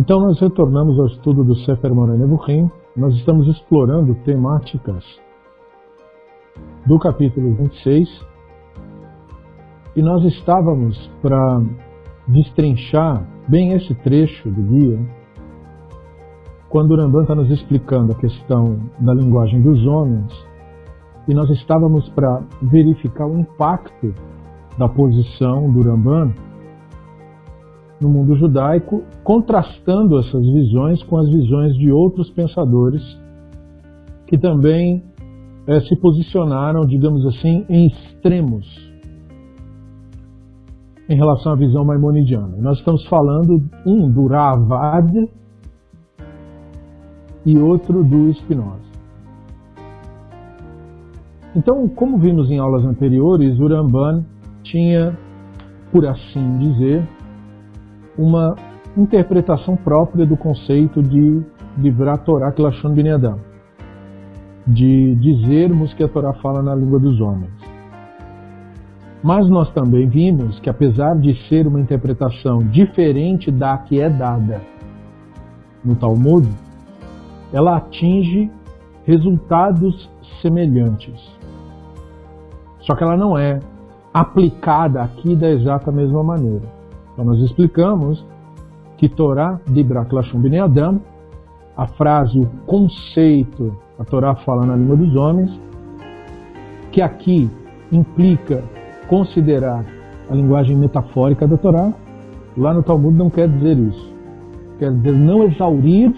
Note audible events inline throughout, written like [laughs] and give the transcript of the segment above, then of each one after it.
Então nós retornamos ao estudo do Sefer Moreh Nebuchim. Nós estamos explorando temáticas do capítulo 26 e nós estávamos para destrinchar bem esse trecho do guia quando o Rambam está nos explicando a questão da linguagem dos homens e nós estávamos para verificar o impacto da posição do Ramban no mundo judaico, contrastando essas visões com as visões de outros pensadores que também é, se posicionaram, digamos assim, em extremos em relação à visão maimonidiana. Nós estamos falando um do Ravad e outro do Spinoza. Então, como vimos em aulas anteriores, o Ramban tinha, por assim dizer, uma interpretação própria do conceito de livrar Torá Klashon Ben Adam, de dizermos que a Torá fala na língua dos homens. Mas nós também vimos que, apesar de ser uma interpretação diferente da que é dada no Talmud, ela atinge resultados semelhantes. Só que ela não é aplicada aqui da exata mesma maneira. Então nós explicamos que Torá de Lashon Adam, a frase, o conceito, a Torá fala na língua dos homens, que aqui implica considerar a linguagem metafórica da Torá, lá no Talmud não quer dizer isso. Quer dizer não exaurir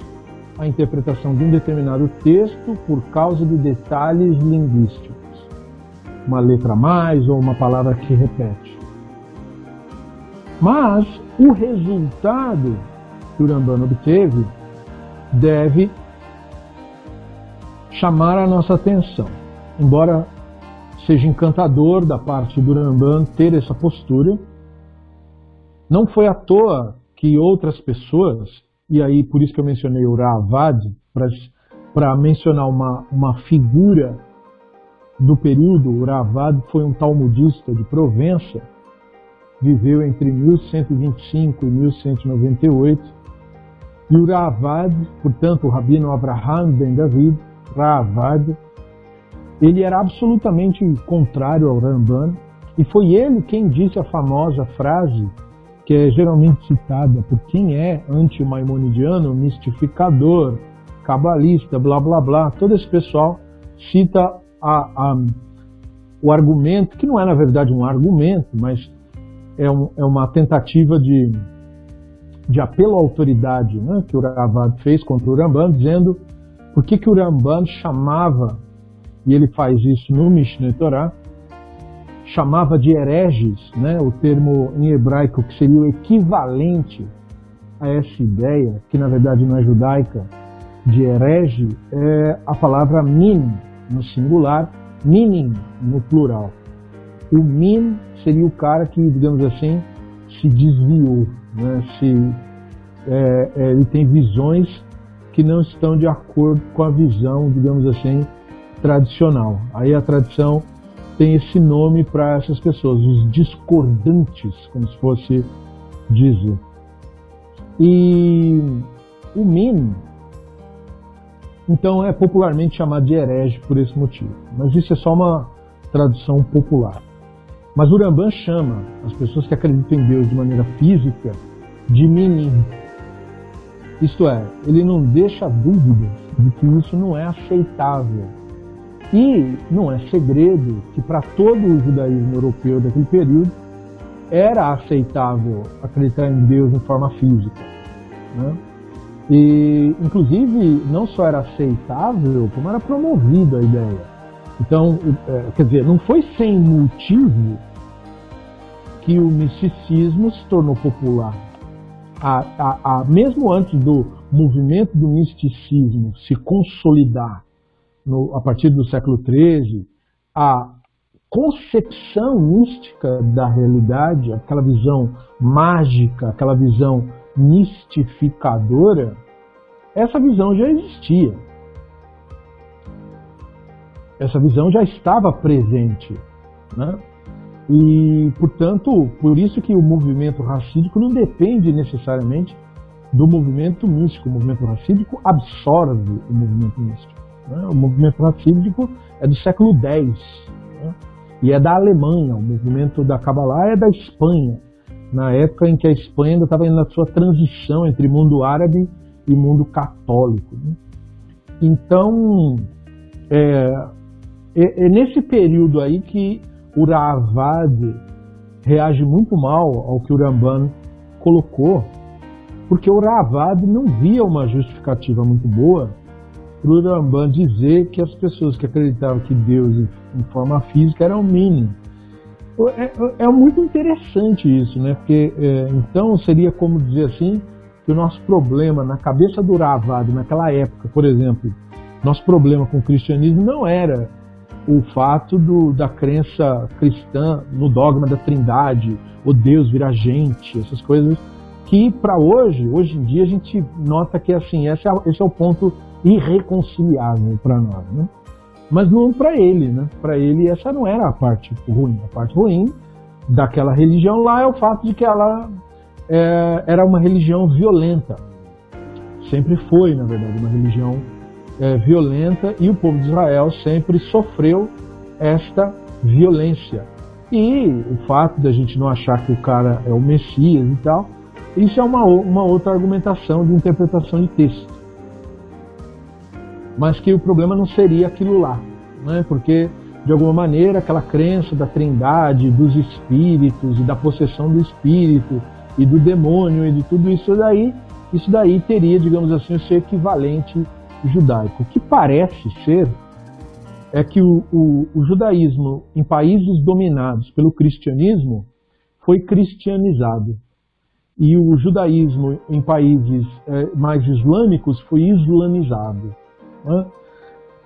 a interpretação de um determinado texto por causa de detalhes linguísticos. Uma letra a mais ou uma palavra que repete. Mas o resultado que o Rambam obteve deve chamar a nossa atenção. Embora seja encantador da parte do Rambam ter essa postura, não foi à toa que outras pessoas, e aí por isso que eu mencionei o Ravad, para mencionar uma, uma figura do período, o Ravad foi um talmudista de Provença, viveu entre 1125 e 1198, e o Ravad, portanto, o rabino Abraham ben David, Ravad, ele era absolutamente contrário ao Ramban, e foi ele quem disse a famosa frase que é geralmente citada por quem é anti-maimonidiano, mistificador, cabalista, blá blá blá, todo esse pessoal cita a, a, o argumento, que não é na verdade um argumento, mas é, um, é uma tentativa de, de apelo à autoridade né, que o Ravad fez contra o Ramban, dizendo por que, que o Ramban chamava, e ele faz isso no Mishneh Torah, chamava de hereges, né, o termo em hebraico que seria o equivalente a essa ideia, que na verdade não é judaica, de herege, é a palavra min no singular, minim no plural. O min seria o cara que, digamos assim, se desviou, né? se, é, é, ele tem visões que não estão de acordo com a visão, digamos assim, tradicional. Aí a tradição tem esse nome para essas pessoas, os discordantes, como se fosse dizer. E o min, então, é popularmente chamado de herege por esse motivo. Mas isso é só uma tradução popular. Mas o Rambam chama as pessoas que acreditam em Deus de maneira física de menim. Isto é, ele não deixa dúvidas de que isso não é aceitável. E não é segredo que para todo o judaísmo europeu daquele período era aceitável acreditar em Deus em forma física. Né? E, inclusive, não só era aceitável, como era promovida a ideia. Então, é, quer dizer, não foi sem motivo que o misticismo se tornou popular. A, a, a, mesmo antes do movimento do misticismo se consolidar no, a partir do século XIII, a concepção mística da realidade, aquela visão mágica, aquela visão mistificadora, essa visão já existia essa visão já estava presente. Né? E, portanto, por isso que o movimento racídico não depende necessariamente do movimento místico. O movimento racídico absorve o movimento místico. Né? O movimento racídico é do século X né? e é da Alemanha. O movimento da Kabbalah é da Espanha, na época em que a Espanha ainda estava na sua transição entre mundo árabe e mundo católico. Né? Então, é, é, é, nesse período aí que o Ravad reage muito mal ao que o Ramban colocou, porque o Ravad não via uma justificativa muito boa para o Ramban dizer que as pessoas que acreditavam que Deus em forma física eram mínimo. É, é, é, muito interessante isso, né? Porque é, então seria como dizer assim que o nosso problema na cabeça do Ravad naquela época, por exemplo, nosso problema com o cristianismo não era o fato do, da crença cristã no dogma da trindade, o Deus virar gente, essas coisas que para hoje, hoje em dia a gente nota que assim, esse é, esse é o ponto irreconciliável para nós, né? Mas não para ele, né? Para ele essa não era a parte ruim. A parte ruim daquela religião lá é o fato de que ela é, era uma religião violenta. Sempre foi, na verdade, uma religião é, violenta e o povo de Israel sempre sofreu esta violência. E o fato da gente não achar que o cara é o Messias e tal, isso é uma, uma outra argumentação de interpretação de texto. Mas que o problema não seria aquilo lá, né? porque de alguma maneira aquela crença da trindade, dos espíritos e da possessão do espírito e do demônio e de tudo isso daí, isso daí teria, digamos assim, o seu equivalente judaico. O que parece ser é que o, o, o judaísmo em países dominados pelo cristianismo foi cristianizado. E o judaísmo em países é, mais islâmicos foi islamizado. Né?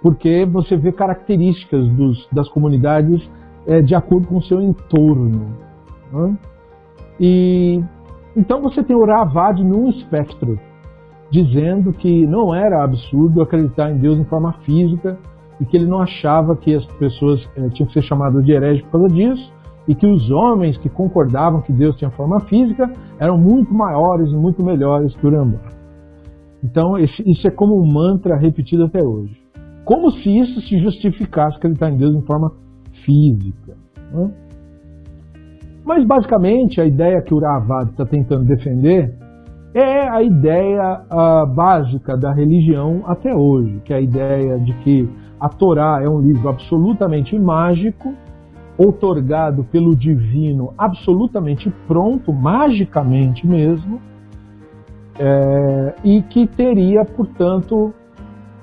Porque você vê características dos, das comunidades é, de acordo com o seu entorno. Né? E então você tem o Ravad num espectro dizendo que não era absurdo acreditar em Deus em forma física e que ele não achava que as pessoas eh, tinham que ser chamadas de herege por causa disso e que os homens que concordavam que Deus tinha forma física eram muito maiores e muito melhores que o Rambam. Então, isso é como um mantra repetido até hoje. Como se isso se justificasse acreditar em Deus em forma física. Né? Mas, basicamente, a ideia que o está tentando defender é a ideia básica da religião até hoje, que é a ideia de que a Torá é um livro absolutamente mágico, outorgado pelo divino, absolutamente pronto, magicamente mesmo, é, e que teria, portanto,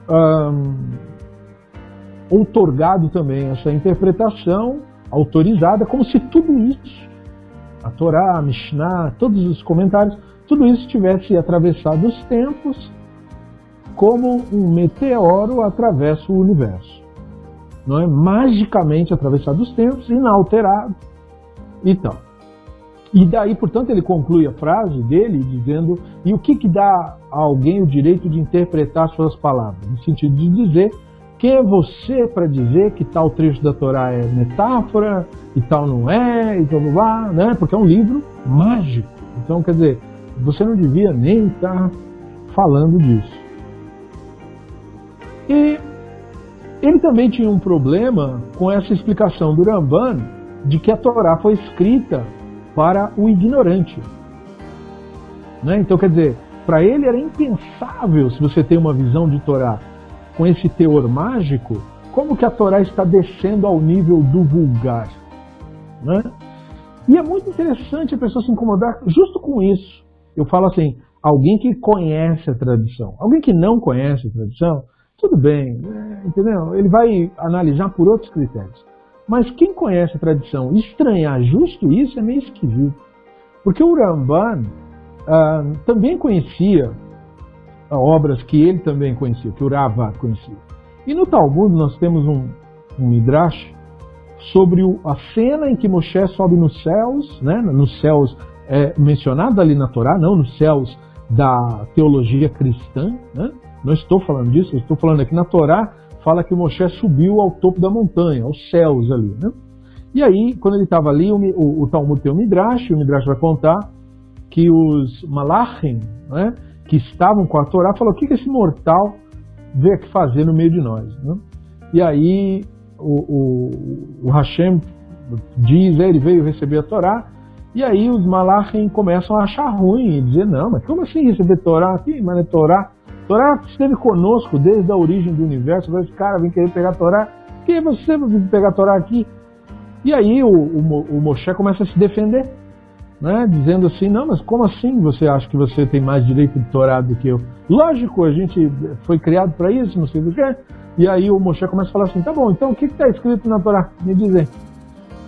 um, outorgado também essa interpretação autorizada, como se tudo isso, a Torá, a Mishnah, todos os comentários, tudo isso tivesse atravessado os tempos como um meteoro atravessa o universo. Não é magicamente atravessado os tempos, inalterado. Então, e daí, portanto, ele conclui a frase dele dizendo: e o que, que dá a alguém o direito de interpretar suas palavras? No sentido de dizer: quem é você para dizer que tal trecho da Torá é metáfora e tal não é, e tal lá, né? Porque é um livro mágico. Então, quer dizer, você não devia nem estar falando disso. E ele também tinha um problema com essa explicação do Ramban de que a Torá foi escrita para o ignorante. Né? Então, quer dizer, para ele era impensável, se você tem uma visão de Torá com esse teor mágico, como que a Torá está descendo ao nível do vulgar. Né? E é muito interessante a pessoa se incomodar justo com isso. Eu falo assim, alguém que conhece a tradição. Alguém que não conhece a tradição, tudo bem, é, entendeu? Ele vai analisar por outros critérios. Mas quem conhece a tradição, estranhar justo isso é meio esquisito. Porque o Ramban ah, também conhecia obras que ele também conhecia, que o Rava conhecia. E no Talmud nós temos um, um Midrash sobre o, a cena em que Moshe sobe nos céus, né, nos céus é, mencionado ali na Torá, não nos céus da teologia cristã, né? não estou falando disso, estou falando aqui na Torá, fala que Moshe subiu ao topo da montanha, aos céus ali. Né? E aí, quando ele estava ali, o, o, o, Talmud tem o Midrash, o Midrash vai contar que os Malachim, né, que estavam com a Torá, falou: o que, que esse mortal veio aqui fazer no meio de nós? Né? E aí o, o, o Hashem diz, ele veio receber a Torá, e aí os Malachim começam a achar ruim e dizer, não, mas como assim receber Torá aqui? Mas é Torá. Torá esteve conosco desde a origem do universo, agora esse cara vem querer pegar Torá. Que você vai pegar Torá aqui? E aí o, o, o Moshe começa a se defender, né? dizendo assim, não, mas como assim você acha que você tem mais direito de Torá do que eu? Lógico, a gente foi criado para isso, não sei do que. E aí o Moshe começa a falar assim, tá bom, então o que está escrito na Torá? Me dizem.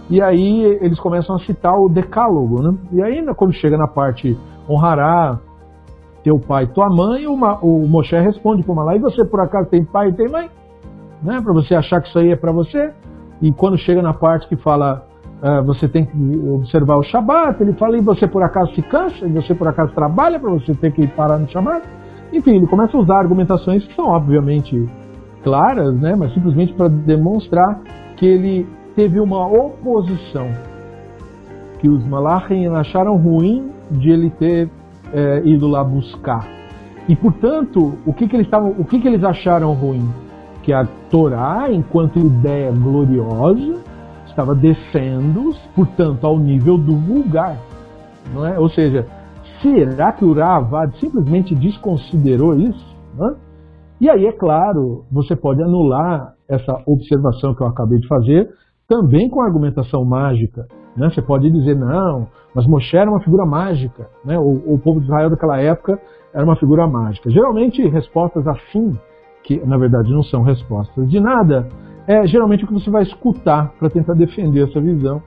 E aí eles começam a citar o decálogo, né? E aí quando chega na parte honrará teu pai e tua mãe, o, o Moshe responde para lá, e você por acaso tem pai e tem mãe? Né? Para você achar que isso aí é para você? E quando chega na parte que fala uh, você tem que observar o Shabat, ele fala, e você por acaso se cansa? E você por acaso trabalha para você ter que parar no Shabat? Enfim, ele começa a usar argumentações que são obviamente claras, né? mas simplesmente para demonstrar que ele teve uma oposição que os Malachim acharam ruim de ele ter é, ido lá buscar. E portanto, o que, que eles o que, que eles acharam ruim? Que a Torá, enquanto ideia gloriosa, estava descendo, portanto, ao nível do vulgar, não é? Ou seja, será que o Ravad simplesmente desconsiderou isso? É? E aí, é claro, você pode anular essa observação que eu acabei de fazer também com argumentação mágica. Né? Você pode dizer, não, mas Moshe era uma figura mágica. Né? O, o, povo de Israel daquela época era uma figura mágica. Geralmente, respostas assim, que na verdade não são respostas de nada, é geralmente o que você vai escutar para tentar defender essa visão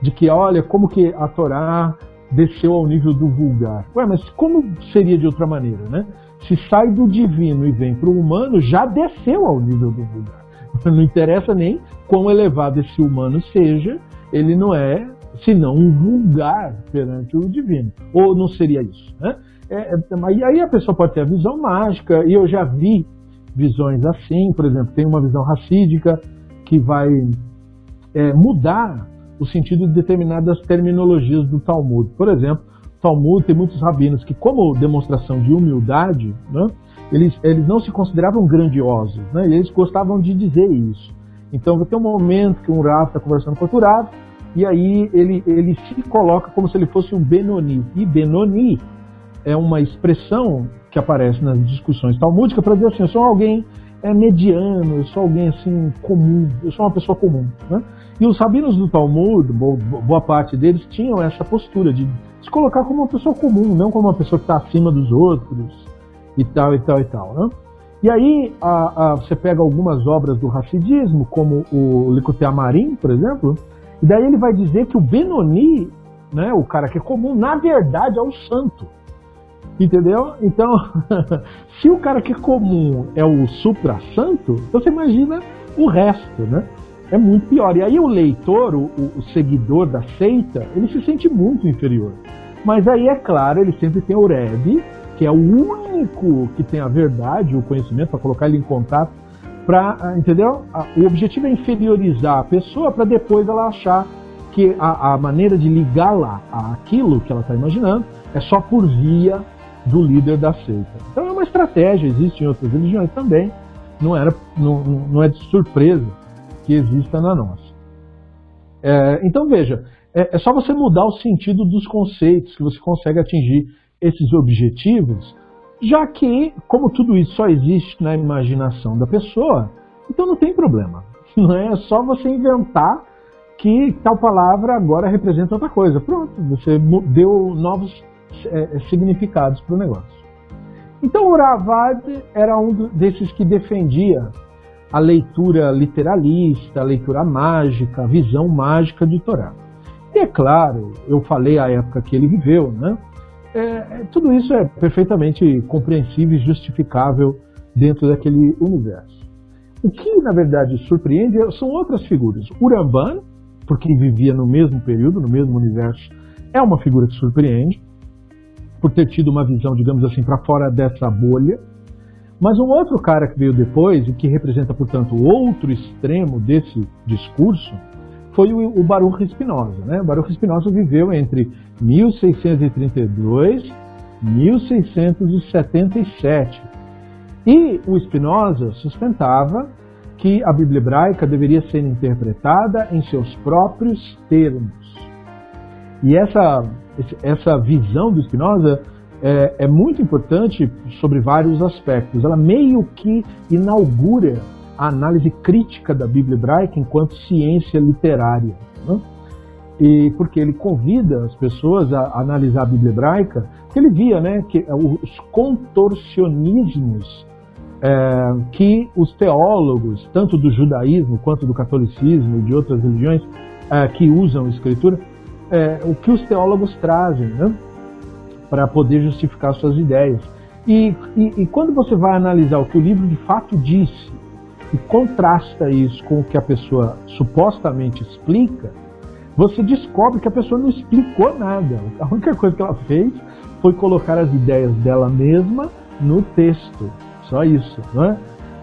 de que, olha, como que a Torá desceu ao nível do vulgar. Ué, mas como seria de outra maneira, né? Se sai do divino e vem para o humano, já desceu ao nível do vulgar. [laughs] Não interessa nem quão elevado esse humano seja, ele não é senão um vulgar perante o divino. Ou não seria isso? Né? É, é, aí a pessoa pode ter a visão mágica, e eu já vi visões assim, por exemplo, tem uma visão racídica que vai é, mudar o sentido de determinadas terminologias do Talmud. Por exemplo, Talmud tem muitos rabinos que, como demonstração de humildade, né, eles, eles não se consideravam grandiosos, né? E eles gostavam de dizer isso. Então vai ter um momento que um Rav está conversando com outro Rav, e aí ele, ele se coloca como se ele fosse um Benoni. E Benoni é uma expressão que aparece nas discussões talmúdicas para dizer assim, eu sou alguém é, mediano, eu sou alguém assim comum, eu sou uma pessoa comum. Né? E os rabinos do Talmud, boa parte deles, tinham essa postura de se colocar como uma pessoa comum, não como uma pessoa que está acima dos outros, e tal, e tal, e tal. Né? E aí a, a, você pega algumas obras do racidismo, como o Likutei Amarim, por exemplo, e daí ele vai dizer que o Benoni, né, o cara que é comum, na verdade é o santo. Entendeu? Então, [laughs] se o cara que é comum é o supra-santo, então você imagina o resto, né? É muito pior. E aí o leitor, o, o seguidor da seita, ele se sente muito inferior. Mas aí, é claro, ele sempre tem o Rebbe, que é o único que tem a verdade, o conhecimento, para colocar ele em contato, para, ah, entendeu? O objetivo é inferiorizar a pessoa para depois ela achar que a, a maneira de ligá-la àquilo que ela está imaginando é só por via do líder da seita. Então é uma estratégia, existe em outras religiões também, não, era, não, não é de surpresa que exista na nossa. É, então veja, é, é só você mudar o sentido dos conceitos que você consegue atingir esses objetivos, já que, como tudo isso só existe na imaginação da pessoa, então não tem problema. [laughs] Não é só você inventar que tal palavra agora representa outra coisa. Pronto, você deu novos é, significados para o negócio. Então o Ravad era um desses que defendia a leitura literalista, a leitura mágica, a visão mágica de Torá. E é claro, eu falei a época que ele viveu, né? É, é, tudo isso é perfeitamente compreensível e justificável dentro daquele universo. O que, na verdade, surpreende são outras figuras. Uramban, porque vivia no mesmo período, no mesmo universo, é uma figura que surpreende, por ter tido uma visão, digamos assim, para fora dessa bolha. Mas um outro cara que veio depois, e que representa, portanto, outro extremo desse discurso, foi o, Baruch Spinoza. Né? O Baruch Spinoza viveu entre 1632 1677. E o Spinoza sustentava que a Bíblia hebraica deveria ser interpretada em seus próprios termos. E essa, essa visão do Spinoza é, é muito importante sobre vários aspectos. Ela meio que inaugura a análise crítica da Bíblia hebraica enquanto ciência literária. Né? E porque ele convida as pessoas a analisar a Bíblia hebraica, que ele via né, que os contorcionismos é, que os teólogos, tanto do judaísmo quanto do catolicismo e de outras religiões é, que usam a escritura, é, o que os teólogos trazem né, para poder justificar suas ideias. E, e, e, quando você vai analisar o que o livro de fato disse e contrasta isso com o que a pessoa supostamente explica, você descobre que a pessoa não explicou nada. A única coisa que ela fez foi colocar as ideias dela mesma no texto. Só isso, não é?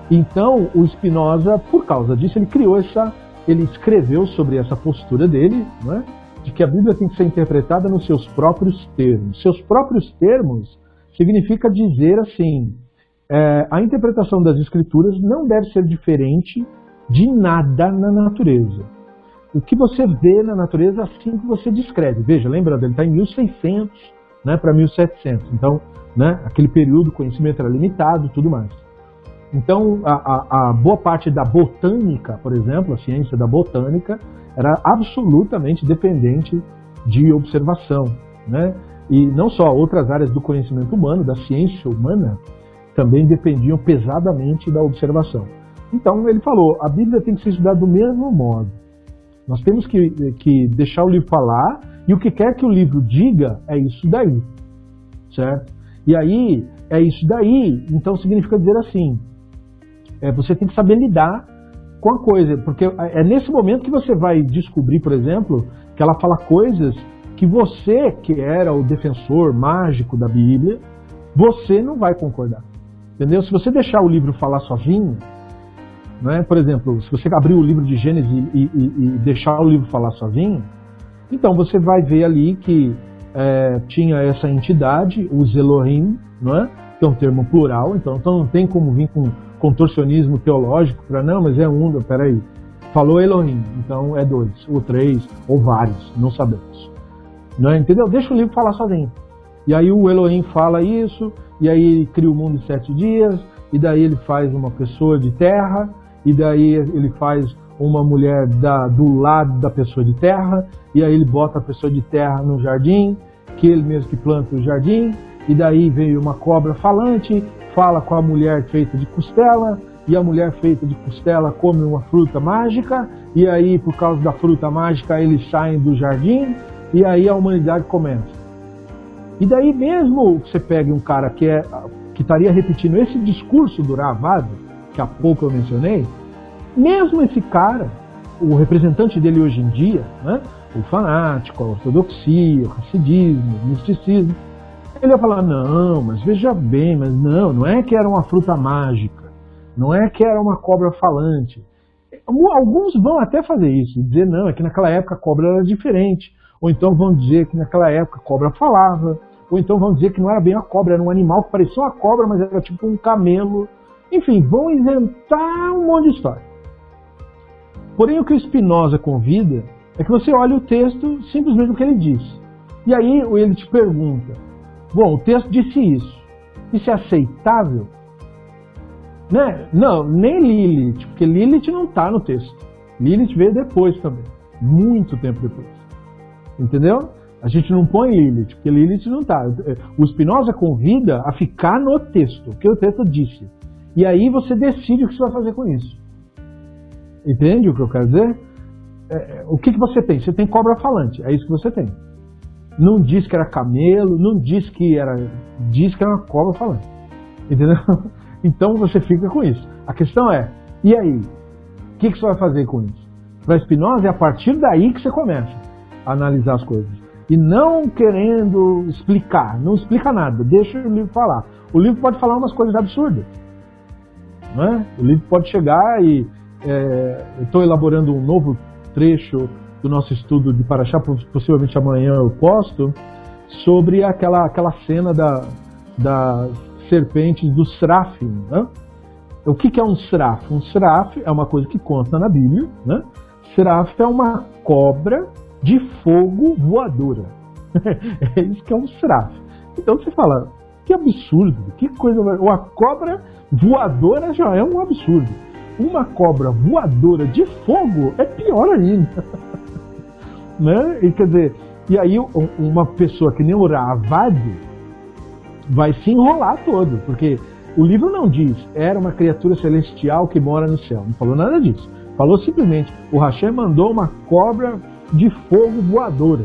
Então, o Spinoza, por causa disso, ele criou essa, ele escreveu sobre essa postura dele, não é? De que a Bíblia tem que ser interpretada nos seus próprios termos. Seus próprios termos significa dizer assim: é, a interpretação das Escrituras não deve ser diferente de nada na natureza. O que você vê na natureza assim que você descreve. Veja, lembrando, ele está em 1600 né, para 1700. Então, né? Aquele período, o conhecimento era limitado tudo mais. Então, a, a, a, boa parte da botânica, por exemplo, a ciência da botânica, era absolutamente dependente de observação. Né? E não só outras áreas do conhecimento humano, da ciência humana, também dependiam pesadamente da observação. Então, ele falou: a Bíblia tem que ser estudada do mesmo modo. Nós temos que, que deixar o livro falar, e o que quer que o livro diga é isso daí. Certo? E aí, é isso daí. Então significa dizer assim: é, você tem que saber lidar com a coisa, porque é nesse momento que você vai descobrir, por exemplo, que ela fala coisas que você, que era o defensor mágico da Bíblia, você não vai concordar. Entendeu? Se você deixar o livro falar sozinho, né? por exemplo, se você abrir o livro de Gênesis e, e, e deixar o livro falar sozinho, então você vai ver ali que é, tinha essa entidade, os Elohim, não é? que é um termo plural, então, então não tem como vir com contorcionismo teológico para não, mas é um, peraí. Falou Elohim, então é dois, ou três, ou vários, não sabemos. Não é? Entendeu? Deixa o livro falar sozinho. E aí o Elohim fala isso, e aí ele cria o mundo em sete dias, e daí ele faz uma pessoa de terra, e daí ele faz uma mulher da, do lado da pessoa de terra, e aí ele bota a pessoa de terra no jardim, que ele mesmo que planta o jardim, e daí veio uma cobra falante, fala com a mulher feita de costela, e a mulher feita de costela come uma fruta mágica, e aí por causa da fruta mágica eles saem do jardim, e aí a humanidade começa. E daí mesmo que você pegue um cara que, é, que estaria repetindo esse discurso do Ravado, que há pouco eu mencionei, mesmo esse cara, o representante dele hoje em dia, né, o fanático, a ortodoxia, o racidismo, o misticismo, ele ia falar, não, mas veja bem, mas não, não é que era uma fruta mágica, não é que era uma cobra falante. Alguns vão até fazer isso, dizer, não, é que naquela época a cobra era diferente. Ou então vão dizer que naquela época a cobra falava. Ou então vão dizer que não era bem uma cobra, era um animal que parecia uma cobra, mas era tipo um camelo. Enfim, vão inventar um monte de história. Porém, o que o Spinoza convida é que você olhe o texto simplesmente o que ele diz. E aí ele te pergunta: bom, o texto disse isso. Isso é aceitável? Né? Não, nem Lilith, porque Lilith não está no texto. Lilith veio depois também, muito tempo depois. Entendeu? A gente não põe Lilith, porque Lilith não está. O Spinoza convida a ficar no texto, o que o texto disse. E aí você decide o que você vai fazer com isso. Entende o que eu quero dizer? É, o que, que você tem? Você tem cobra falante, é isso que você tem. Não diz que era camelo, não diz que era. Diz que era uma cobra falante. Entendeu? [laughs] Então você fica com isso. A questão é, e aí? O que, que você vai fazer com isso? Para Spinoza é a partir daí que você começa a analisar as coisas. E não querendo explicar, não explica nada, deixa o livro falar. O livro pode falar umas coisas absurdas. Não é? O livro pode chegar e é, estou elaborando um novo trecho do nosso estudo de Paraxá, possivelmente amanhã eu posto, sobre aquela, aquela cena da, das serpentes do Srafim. Né? O que, que é um Sraf? Um Sraf é uma coisa que consta na Bíblia. Né? Sraf é uma cobra de fogo voadora. [laughs] é isso que é um Sraf. Então você fala, que absurdo, que coisa. Uma cobra voadora já é um absurdo. Uma cobra voadora de fogo é pior ainda. [laughs] né? E quer dizer, e aí uma pessoa que nem o Ravad vai se enrolar todo, porque o livro não diz era uma criatura celestial que mora no céu. Não falou nada disso. Falou simplesmente, o Hashem mandou uma cobra de fogo voadora.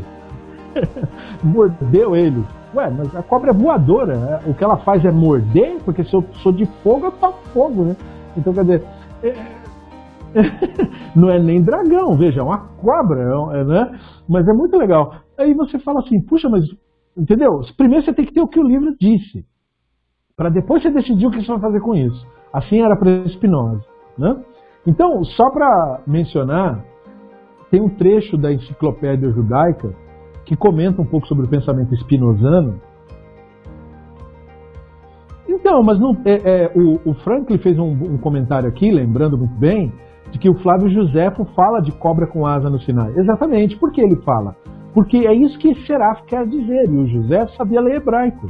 [laughs] Mordeu ele. Ué, mas a cobra é voadora. Né? O que ela faz é morder, porque se eu sou de fogo, eu toco fogo, né? Então, quer dizer, é... [laughs] não é nem dragão, veja, é uma cobra, é, é, né? Mas é muito legal. Aí você fala assim, puxa, mas, entendeu? Primeiro você tem que ter o que o livro disse, para depois você decidir o que você vai fazer com isso. Assim era para Spinoza, né? Então, só para mencionar, tem um trecho da Enciclopédia Judaica que comenta um pouco sobre o pensamento espinosano. Então, mas não, é, é, o, o, Franklin fez um, um, comentário aqui, lembrando muito bem, de que o Flávio Josefo fala de cobra com asa no Sinai. Exatamente, por que ele fala? Porque é isso que Seraf quer dizer, e o José sabia ler hebraico.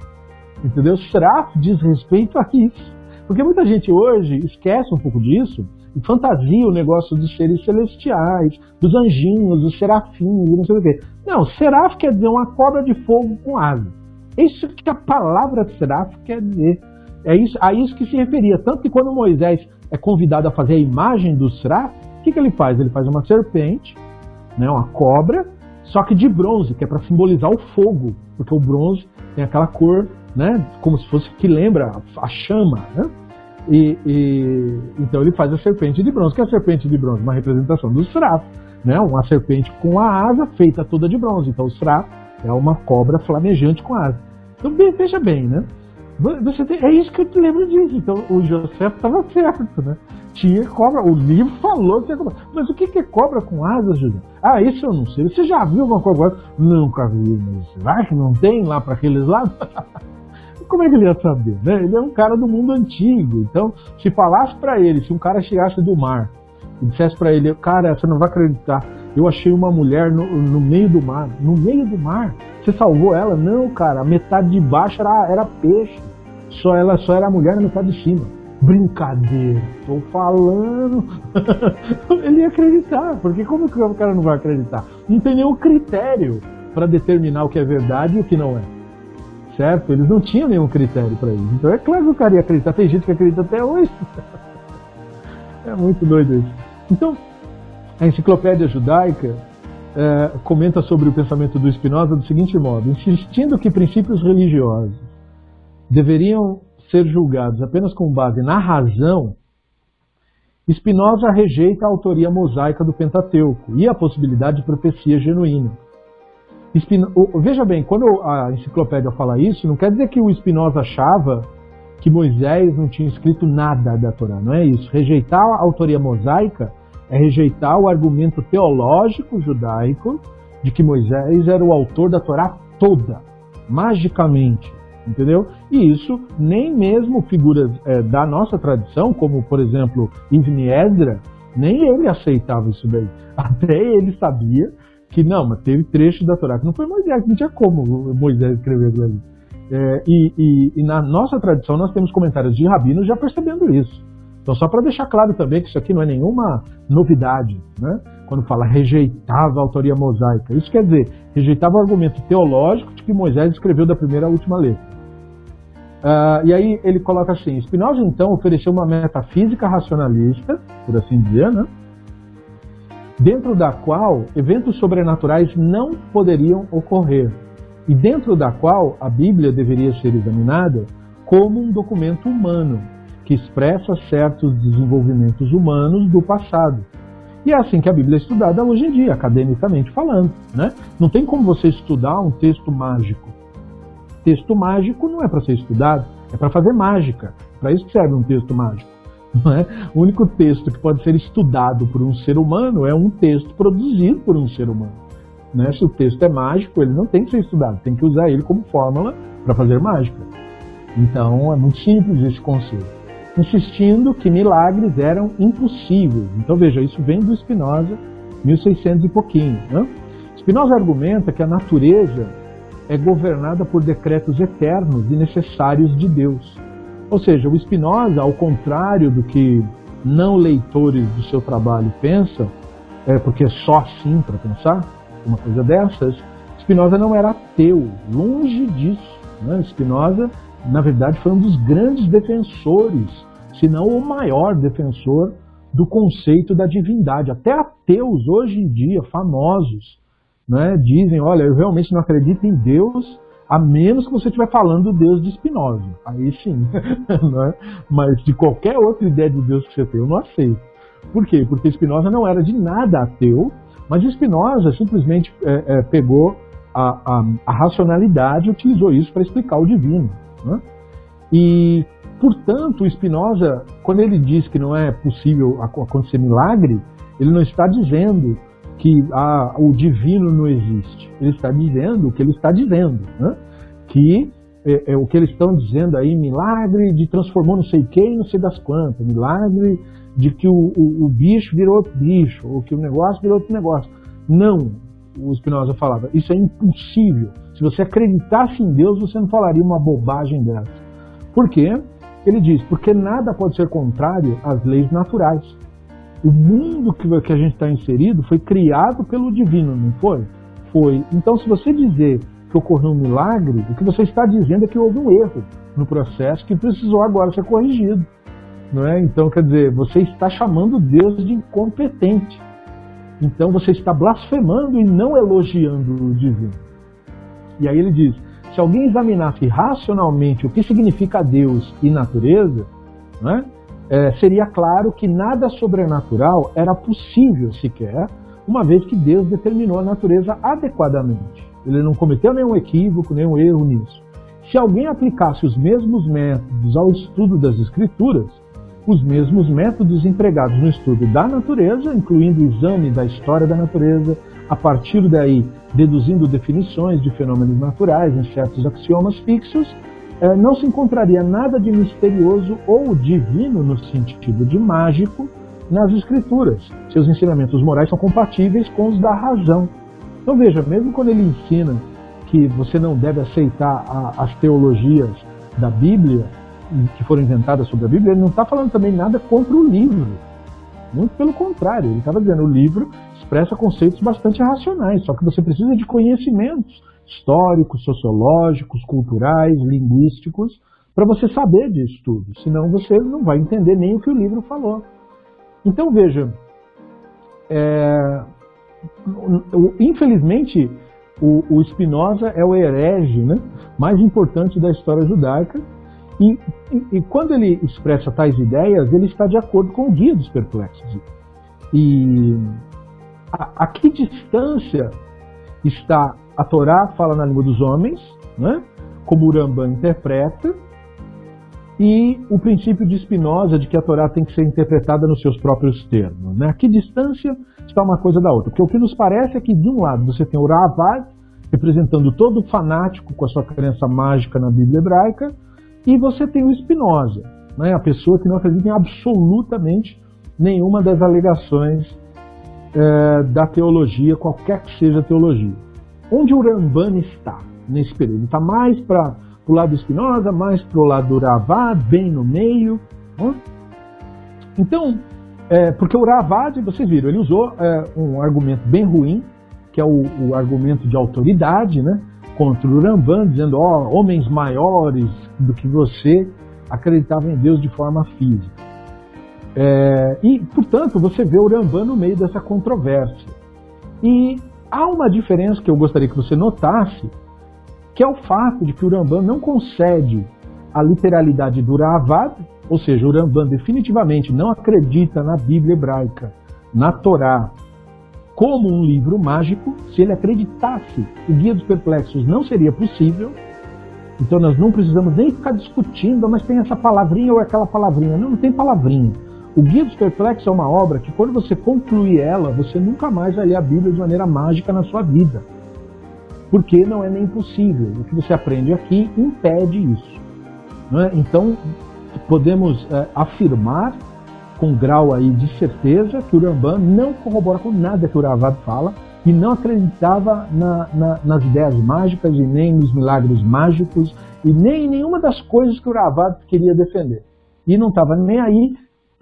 Entendeu? Seraf diz respeito a isso. Porque muita gente hoje esquece um pouco disso fantasia o negócio dos seres celestiais, dos anjinhos, dos serafins, não sei o quê. Não, seraf quer dizer uma cobra de fogo com asa. É isso que a palavra seraf quer dizer. É isso, a isso que se referia. Tanto que quando Moisés é convidado a fazer a imagem do seraf, o que, que ele faz? Ele faz uma serpente, né, uma cobra, só que de bronze, que é para simbolizar o fogo, porque o bronze tem aquela cor, né, como se fosse que lembra a chama, né? E, e, então ele faz a serpente de bronze, que é a serpente de bronze, uma representação do Sraf, né? Uma serpente com a asa feita toda de bronze. Então o Sraf é uma cobra flamejante com asa. Então veja bem, né? Tem, é isso que eu te lembro disso. Então o José estava certo, né? Tinha cobra. O livro [laughs] falou que tinha cobra. Mas o que é cobra com asas, José? Ah, isso eu não sei. Você já viu alguma cobra? Nunca vi, mas será que não tem lá para aqueles lados? [laughs] como é que ele ia saber? Né? Ele é um cara do mundo antigo. Então, se falasse para ele, se um cara chegasse do mar e dissesse para ele, cara, você não vai acreditar, eu achei uma mulher no, no, meio do mar. No meio do mar? Você salvou ela? Não, cara, a metade de baixo era, era peixe. Só ela só era mulher na metade de cima. Brincadeira, tô falando. [laughs] ele ia acreditar, porque como que o cara não vai acreditar? Não tem nenhum critério para determinar o que é verdade e o que não é certo? Eles não tinham nenhum critério para isso. Então é claro que o cara ia acreditar. Tem gente que acredita até hoje. [laughs] é muito doido isso. Então, a enciclopédia judaica é, comenta sobre o pensamento do Spinoza do seguinte modo: insistindo que princípios religiosos deveriam ser julgados apenas com base na razão, Spinoza rejeita a autoria mosaica do Pentateuco e a possibilidade de profecia genuína veja bem, quando a enciclopédia fala isso, não quer dizer que o Spinoza achava que Moisés não tinha escrito nada da Torá, não é isso. Rejeitar a autoria mosaica é rejeitar o argumento teológico judaico de que Moisés era o autor da Torá toda, magicamente, entendeu? E isso nem mesmo figuras é, da nossa tradição, como por exemplo Ivni Edra, nem ele aceitava isso daí. [laughs] Até ele sabia que não, mas teve trecho da Torá que não foi Moisés, não tinha como Moisés escrever aquilo ali. É, e, e, e, na nossa tradição nós temos comentários de rabinos já percebendo isso. Então, só para deixar claro também que isso aqui não é nenhuma novidade, né? quando fala rejeitava a autoria mosaica. Isso quer dizer, rejeitava o argumento teológico de que Moisés escreveu da primeira à última letra. Uh, e aí ele coloca assim: Spinoza então ofereceu uma metafísica racionalista, por assim dizer, né? Dentro da qual eventos sobrenaturais não poderiam ocorrer, e dentro da qual a Bíblia deveria ser examinada como um documento humano que expressa certos desenvolvimentos humanos do passado. E é assim que a Bíblia é estudada hoje em dia, academicamente falando. Né? Não tem como você estudar um texto mágico. Texto mágico não é para ser estudado, é para fazer mágica. Para isso serve um texto mágico. É? O único texto que pode ser estudado por um ser humano é um texto produzido por um ser humano. Né? Se o texto é mágico, ele não tem que ser estudado, tem que usar ele como fórmula para fazer mágica. Então é muito simples esse conceito. Insistindo que milagres eram impossíveis. Então veja, isso vem do Spinoza, 1600 e pouquinho. Né? Spinoza argumenta que a natureza é governada por decretos eternos e necessários de Deus. Ou seja, o Spinoza, ao contrário do que não leitores do seu trabalho pensam, é porque é só assim para pensar, uma coisa dessas, Spinoza não era ateu, longe disso. Né? Spinoza, na verdade, foi um dos grandes defensores, se não o maior defensor do conceito da divindade. Até ateus hoje em dia, famosos, né, dizem: olha, eu realmente não acredito em Deus, a menos que você estiver falando do Deus de Spinoza. Aí sim. [laughs] né? Mas de qualquer outra ideia de Deus que você tem, eu não aceito. Por quê? Porque Spinoza não era de nada ateu, mas Spinoza simplesmente é, é, pegou a, a, a, racionalidade e utilizou isso para explicar o divino. Né? E, portanto, Spinoza, quando ele diz que não é possível acontecer milagre, ele não está dizendo que o divino não existe. Ele está dizendo o que ele está dizendo, né? que é, é, o que eles estão dizendo aí, milagre de transformou não sei quem, não sei das quantas, milagre de que o, o, o bicho virou outro bicho, ou que o negócio virou outro negócio. Não, o Spinoza falava, isso é impossível. Se você acreditasse em Deus, você não falaria uma bobagem dessa. Por quê? Ele diz, porque nada pode ser contrário às leis naturais. O mundo que, que a gente está inserido foi criado pelo divino, não foi? Foi. Então, se você dizer que ocorreu um milagre, o que você está dizendo é que houve um erro no processo que precisou agora ser corrigido. Não é? Então, quer dizer, você está chamando Deus de incompetente. Então você está blasfemando e não elogiando o divino. E aí ele diz: se alguém examinasse racionalmente o que significa Deus e natureza, né, é, seria claro que nada sobrenatural era possível sequer, uma vez que Deus determinou a natureza adequadamente. Ele não cometeu nenhum equívoco, nenhum erro nisso. Se alguém aplicasse os mesmos métodos ao estudo das Escrituras, os mesmos métodos empregados no estudo da natureza, incluindo o exame da história da natureza, a partir daí deduzindo definições de fenômenos naturais em certos axiomas fixos, não se encontraria nada de misterioso ou divino no sentido de mágico nas escrituras. Seus ensinamentos morais são compatíveis com os da razão. Então veja, mesmo quando ele ensina que você não deve aceitar as teologias da Bíblia, que foram inventadas sobre a Bíblia, ele não está falando também nada contra o livro. Muito pelo contrário, ele estava dizendo o livro expressa conceitos bastante racionais, só que você precisa de conhecimentos históricos, sociológicos, culturais, linguísticos, para você saber disso tudo. Senão você não vai entender nem o que o livro falou. Então veja, é, infelizmente o, o Spinoza é o herege né, mais importante da história judaica e, e, e, quando ele expressa tais ideias, ele está de acordo com o guia dos perplexos. E a, a que distância está a Torá fala na língua dos homens, né? como o Rambam interpreta, e o princípio de Spinoza de que a Torá tem que ser interpretada nos seus próprios termos. Né? A que distância está uma coisa da outra? Porque o que nos parece é que, de um lado, você tem o Ravad, representando todo fanático com a sua crença mágica na Bíblia hebraica, e você tem o Spinoza, né, a pessoa que não acredita em absolutamente nenhuma das alegações é, da teologia, qualquer que seja a teologia. Onde o Ramban está nesse período? Está mais para o lado do Spinoza, mais para o lado do Ravad, bem no meio. Né? Então, é, porque o Ravad, vocês viram, ele usou é, um argumento bem ruim, que é o, o argumento de autoridade, né? contra o Rambam, dizendo: ó, oh, homens maiores do que você acreditavam em Deus de forma física. É, e, portanto, você vê o Rambam no meio dessa controvérsia. E há uma diferença que eu gostaria que você notasse, que é o fato de que o Rambam não concede a literalidade do Ravad, ou seja, o Rambam definitivamente não acredita na Bíblia hebraica, na Torá, como um livro mágico, se ele acreditasse o Guia dos Perplexos não seria possível, então nós não precisamos nem ficar discutindo, mas tem essa palavrinha ou aquela palavrinha. Não, não tem palavrinha. O Guia dos Perplexos é uma obra que, quando você concluir ela, você nunca mais vai ler a Bíblia de maneira mágica na sua vida. Porque não é nem possível. O que você aprende aqui impede isso. É? Então, podemos é, afirmar com grau aí de certeza que o Rambam não corrobora com nada que o Ravad fala e não acreditava na, na, nas ideias mágicas e nem nos milagres mágicos e nem em nenhuma das coisas que o Ravad queria defender. E não estava nem aí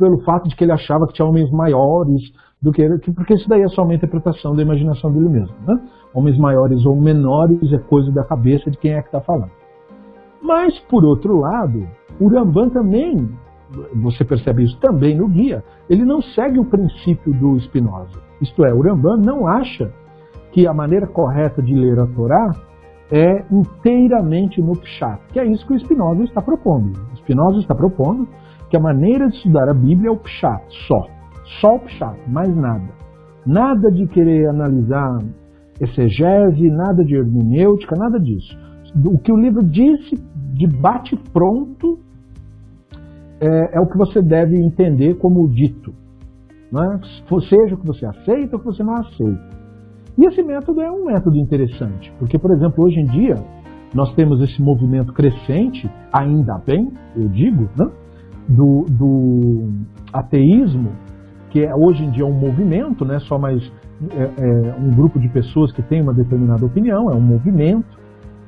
pelo fato de que ele achava que tinha homens maiores do que ele, porque isso daí é só uma interpretação da imaginação dele mesmo. Né? Homens maiores ou menores é coisa da cabeça de quem é que está falando. Mas, por outro lado, o Ramban também, você percebe isso também no guia, ele não segue o princípio do Spinoza. Isto é, o Ramban não acha que a maneira correta de ler a Torá é inteiramente no Pshat, que é isso que o Spinoza está propondo. O Spinoza está propondo que a maneira de estudar a Bíblia é o Pshat, só. Só o Pshat, mais nada. Nada de querer analisar exegese, nada de hermenêutica, nada disso. O que o livro disse de bate pronto é, é o que você deve entender como dito. Né? Seja o que você aceita ou o que você não aceita. E esse método é um método interessante, porque, por exemplo, hoje em dia, nós temos esse movimento crescente, ainda bem, eu digo, né? Do, do ateísmo, que é, hoje em dia é um movimento, não é só mais é, é, um grupo de pessoas que tem uma determinada opinião, é um movimento.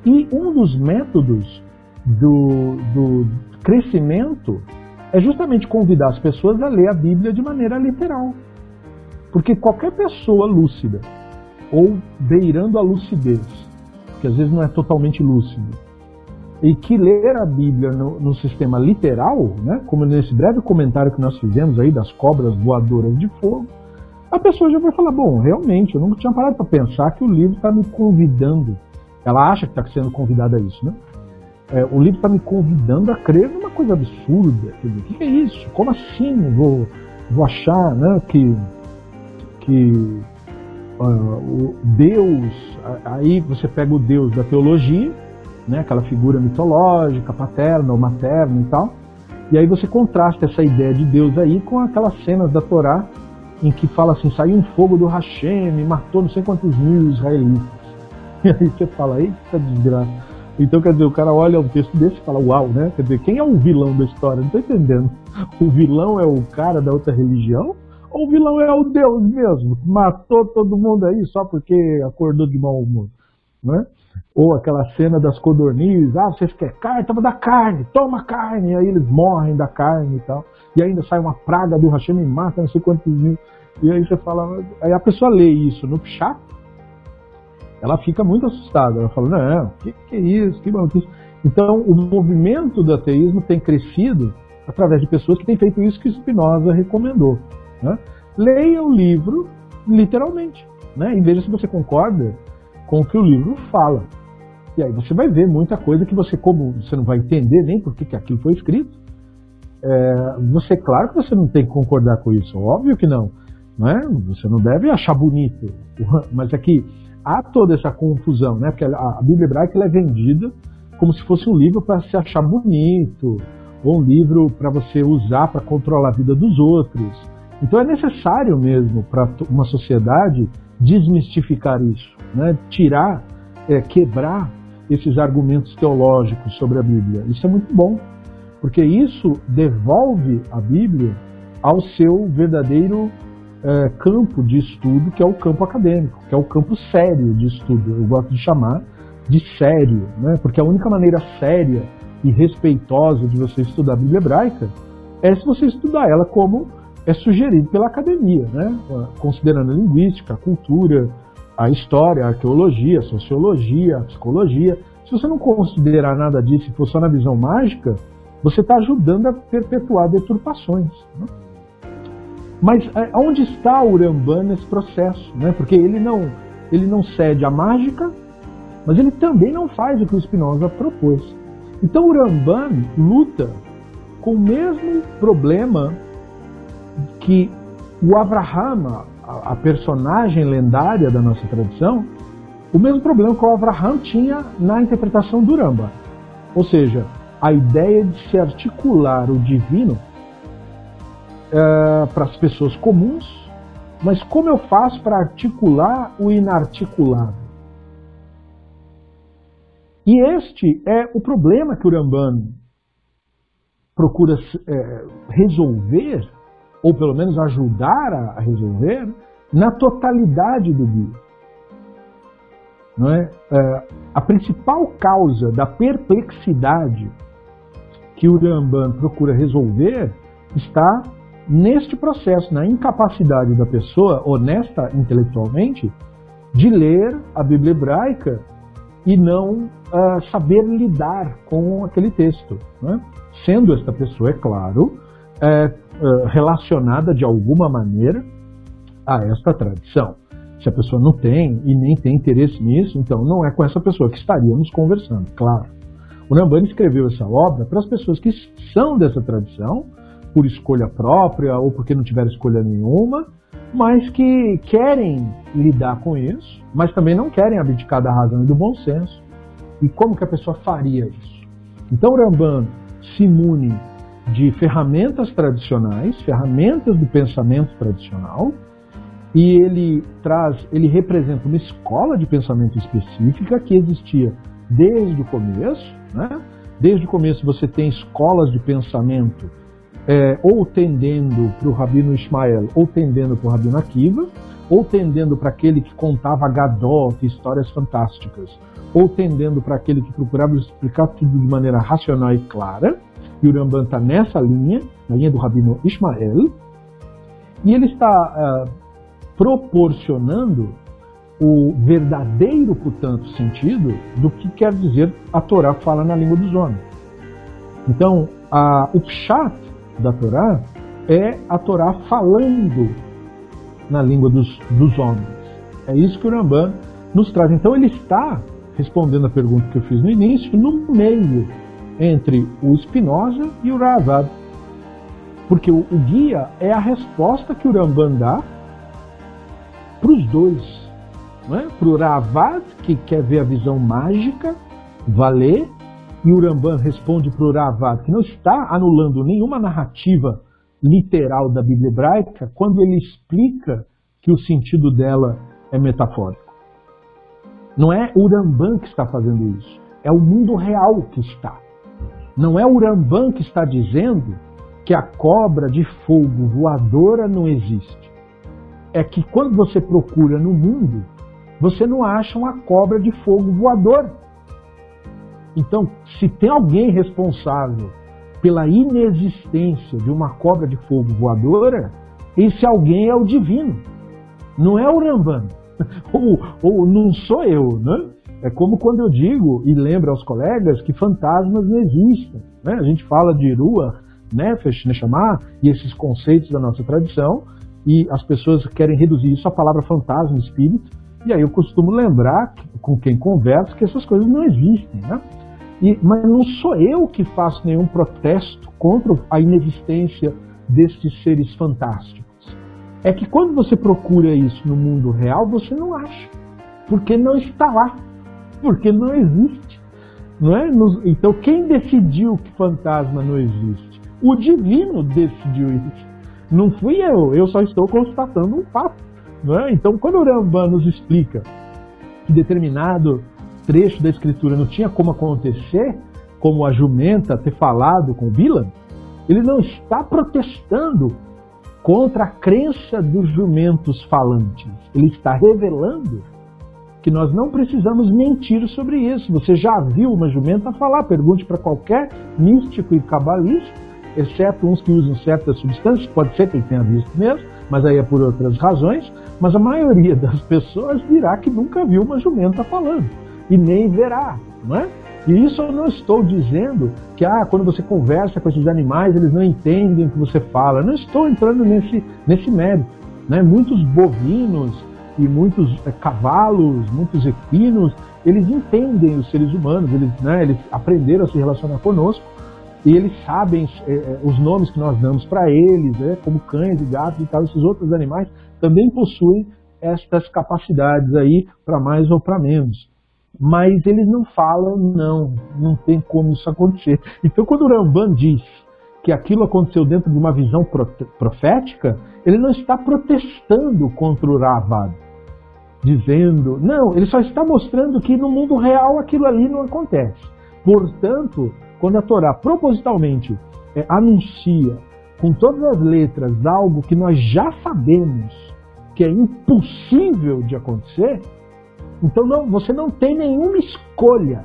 E um dos métodos do, do crescimento é justamente convidar as pessoas a ler a Bíblia de maneira literal. Porque qualquer pessoa lúcida, ou beirando a lucidez, que às vezes não é totalmente lúcido, e que ler a Bíblia no, no, sistema literal, né, como nesse breve comentário que nós fizemos aí das cobras voadoras de fogo, a pessoa já vai falar: bom, realmente, eu nunca tinha parado para pensar que o livro está me convidando. Ela acha que está sendo convidada a isso, né? É, o livro está me convidando a crer numa coisa absurda. Quer dizer, o que, é isso? Como assim vou, vou achar né, que, que uh, o Deus. Aí você pega o Deus da teologia, né, aquela figura mitológica, paterna ou materna e tal, e aí você contrasta essa ideia de Deus aí com aquelas cenas da Torá em que fala assim: saiu um fogo do Hashem e matou não sei quantos mil israelitas. [laughs] E aí você fala: eita desgraça. Então, quer dizer, o cara olha um texto desse e fala, uau, né? Quer dizer, quem é o vilão da história? Não tô entendendo. O vilão é o cara da outra religião? Ou o vilão é o Deus mesmo? Matou todo mundo aí só porque acordou de mau humor, né? Ou aquela cena das codornizes, ah, vocês querem carne? Toma da carne, toma carne, e aí eles morrem da carne e tal. E ainda sai uma praga do Hashem e mata não sei quantos mil. E aí você fala, aí a pessoa lê isso no chat ela fica muito assustada. Ela fala: não, o que, que, é isso? Que maluquice. Então, o movimento do ateísmo tem crescido através de pessoas que têm feito isso que Spinoza recomendou. Né? Leia o livro literalmente né? e veja se você concorda com o que o livro fala. E aí você vai ver muita coisa que você, como você não vai entender nem por que aquilo foi escrito, é, você, claro que você não tem que concordar com isso, óbvio que não. não é? Você não deve achar bonito, [laughs] mas é que há toda essa confusão, né? Porque a, Bíblia hebraica é vendida como se fosse um livro para se achar bonito, ou um livro para você usar para controlar a vida dos outros. Então é necessário mesmo para uma sociedade desmistificar isso, né? tirar, é, quebrar esses argumentos teológicos sobre a Bíblia. Isso é muito bom, porque isso devolve a Bíblia ao seu verdadeiro é, campo de estudo, que é o campo acadêmico, que é o campo sério de estudo. Eu gosto de chamar de sério, né? porque a única maneira séria e respeitosa de você estudar a Bíblia hebraica é se você estudar ela como é sugerido pela academia, né? considerando a linguística, a cultura, a história, a arqueologia, a sociologia, a psicologia. Se você não considerar nada disso e for só na visão mágica, você está ajudando a perpetuar deturpações. Né? Mas é, onde está o Uramban nesse processo? Né? Porque ele não, ele não cede à mágica, mas ele também não faz o que o Spinoza propôs. Então o Uramban luta com o mesmo problema que o Avraham, a personagem lendária da nossa tradição, o mesmo problema que o Avraham tinha na interpretação do Uramban. Ou seja, a ideia de se articular o divino uh, para as pessoas comuns, mas como eu faço para articular o inarticulável? E este é o problema que o Ramban procura é, resolver, ou pelo menos ajudar a, resolver, na totalidade do guia. Não é? é? a principal causa da perplexidade que o Ramban procura resolver está neste processo, na incapacidade da pessoa, honesta intelectualmente, de ler a Bíblia hebraica e não uh, saber lidar com aquele texto. Né? Sendo esta pessoa, é claro, é, relacionada de alguma maneira a esta tradição. Se a pessoa não tem e nem tem interesse nisso, então não é com essa pessoa que estaríamos conversando, claro. O Nambani escreveu essa obra para as pessoas que são dessa tradição, por escolha própria ou porque não tiveram escolha nenhuma, mas que querem lidar com isso, mas também não querem abdicar da razão e do bom senso. E como que a pessoa faria isso? Então Ramban se imune de ferramentas tradicionais, ferramentas do pensamento tradicional, e ele traz, ele representa uma escola de pensamento específica que existia desde o começo, né? Desde o começo você tem escolas de pensamento é, ou tendendo para o Rabino Ismael, ou tendendo para o Rabino Akiva, ou tendendo para aquele que contava Gadot, histórias fantásticas, ou tendendo para aquele que procurava explicar tudo de maneira racional e clara. E o Ramban está nessa linha, na linha do Rabino Ismael, e ele está uh, proporcionando o verdadeiro, portanto, sentido do que quer dizer a Torá fala na língua dos homens. Então, a, o Pshat da Torá é a Torá falando na língua dos, dos homens. É isso que o Ramban nos traz. Então, ele está respondendo a pergunta que eu fiz no início, no meio entre o Spinoza e o Ravad. Porque o, o guia é a resposta que o Ramban dá para os dois. É? Para o Ravad, que quer ver a visão mágica, valer, e o Ramban responde para o Ravad, que não está anulando nenhuma narrativa literal da Bíblia hebraica, quando ele explica que o sentido dela é metafórico. Não é o Ramban que está fazendo isso, é o mundo real que está. Não é o Ramban que está dizendo que a cobra de fogo voadora não existe. É que quando você procura no mundo, você não acha uma cobra de fogo voador. Então, se tem alguém responsável pela inexistência de uma cobra de fogo voadora, esse alguém é o divino. Não é o Ramban [laughs] ou, ou não sou eu, né? É como quando eu digo e lembro aos colegas que fantasmas não existem. Né? A gente fala de Ruach, Nefesh, Neshama e esses conceitos da nossa tradição e as pessoas querem reduzir isso à palavra fantasma, espírito. E aí eu costumo lembrar com quem converso que essas coisas não existem, né? E, mas não sou eu que faço nenhum protesto contra a inexistência destes seres fantásticos é que quando você procura isso no mundo real, você não acha. Porque não está lá. Porque não existe. Não é? Então, quem decidiu que fantasma não existe? O divino decidiu isso. Não fui eu, eu só estou constatando um fato. Não é? Então, quando o Rambam nos explica que determinado trecho da escritura não tinha como acontecer, como a jumenta ter falado com Bilam, ele não está protestando contra a crença dos jumentos falantes. Ele está revelando que nós não precisamos mentir sobre isso. Você já viu uma jumenta falar? Pergunte para qualquer místico e cabalista, exceto uns que usam certas substâncias, pode ser que ele tenha visto mesmo, mas aí é por outras razões. Mas a maioria das pessoas dirá que nunca viu uma jumenta falando e nem verá, não é? E isso eu não estou dizendo que ah, quando você conversa com esses animais, eles não entendem o que você fala. Não estou entrando nesse, nesse mérito. Né? Muitos bovinos e muitos é, cavalos, muitos equinos, eles entendem os seres humanos, eles, né, eles aprenderam a se relacionar conosco e eles sabem é, os nomes que nós damos para eles, né, como cães e gatos e tal, esses outros animais também possuem estas capacidades aí para mais ou para menos mas eles não falam, não, não tem como isso acontecer. Então, quando o Ramban diz que aquilo aconteceu dentro de uma visão profética, ele não está protestando contra o Ravad, dizendo, não, ele só está mostrando que no mundo real aquilo ali não acontece. Portanto, quando a Torá propositalmente é, anuncia com todas as letras algo que nós já sabemos que é impossível de acontecer, então não, você não tem nenhuma escolha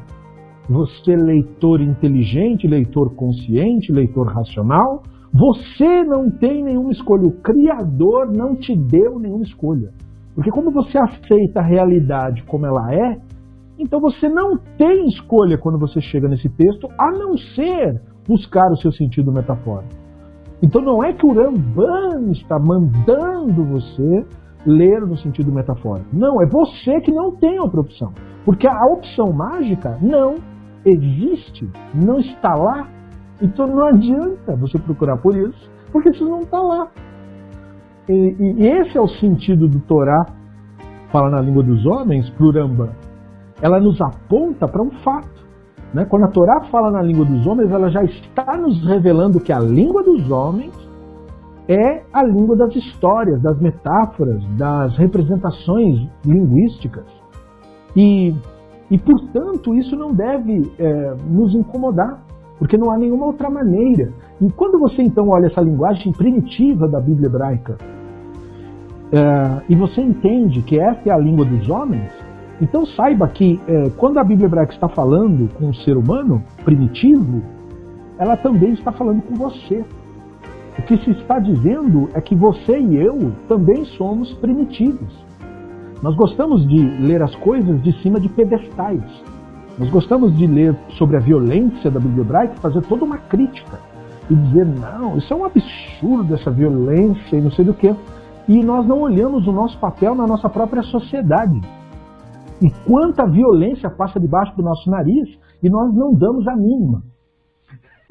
você, leitor inteligente, leitor consciente, leitor racional, você não tem nenhuma escolha. O Criador não te deu nenhuma escolha. Porque como você aceita a realidade como ela é, então você não tem escolha quando você chega nesse texto, a não ser buscar o seu sentido metafórico. Então não é que o Ramban está mandando você ler no sentido metafórico. Não, é você que não tem outra opção. Porque a opção mágica não existe, não está lá, então não adianta você procurar por isso, porque isso não está lá. E, e, esse é o sentido do Torá, fala na língua dos homens, Rambam. Ela nos aponta para um fato. Né? Quando a Torá fala na língua dos homens, ela já está nos revelando que a língua dos homens é a língua das histórias, das metáforas, das representações linguísticas. E e, portanto, isso não deve é, nos incomodar, porque não há nenhuma outra maneira. E quando você então olha essa linguagem primitiva da Bíblia hebraica é, e você entende que essa é a língua dos homens, então saiba que é, quando a Bíblia hebraica está falando com o ser humano primitivo, ela também está falando com você. O que se está dizendo é que você e eu também somos primitivos. Nós gostamos de ler as coisas de cima de pedestais. Nós gostamos de ler sobre a violência da Bíblia hebraica e fazer toda uma crítica. E dizer, não, isso é um absurdo, essa violência e não sei do que. E nós não olhamos o nosso papel na nossa própria sociedade. E quanta violência passa debaixo do nosso nariz e nós não damos a mínima. [laughs]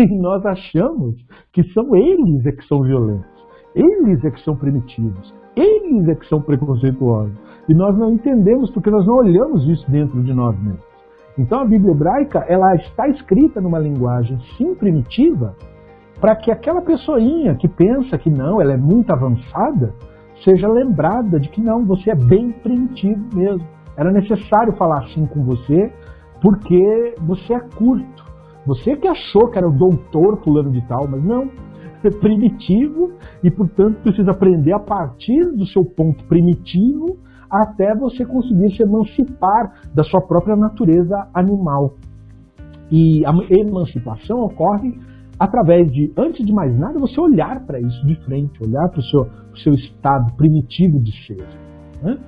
E nós achamos que são eles é que são violentos. Eles é que são primitivos. Eles é que são preconceituosos. E nós não entendemos porque nós não olhamos isso dentro de nós mesmos. Então a Bíblia hebraica ela está escrita numa linguagem sim primitiva para que aquela pessoinha que pensa que não, ela é muito avançada, seja lembrada de que não, você é bem primitivo mesmo. Era necessário falar assim com você porque você é curto. Você que achou que era o doutor fulano de tal, mas não, primitivo e, portanto, precisa aprender a partir do seu ponto primitivo até você conseguir se emancipar da sua própria natureza animal. E a emancipação ocorre através de, antes de mais nada, você olhar para isso de frente, olhar para o seu, seu estado primitivo de ser. Né?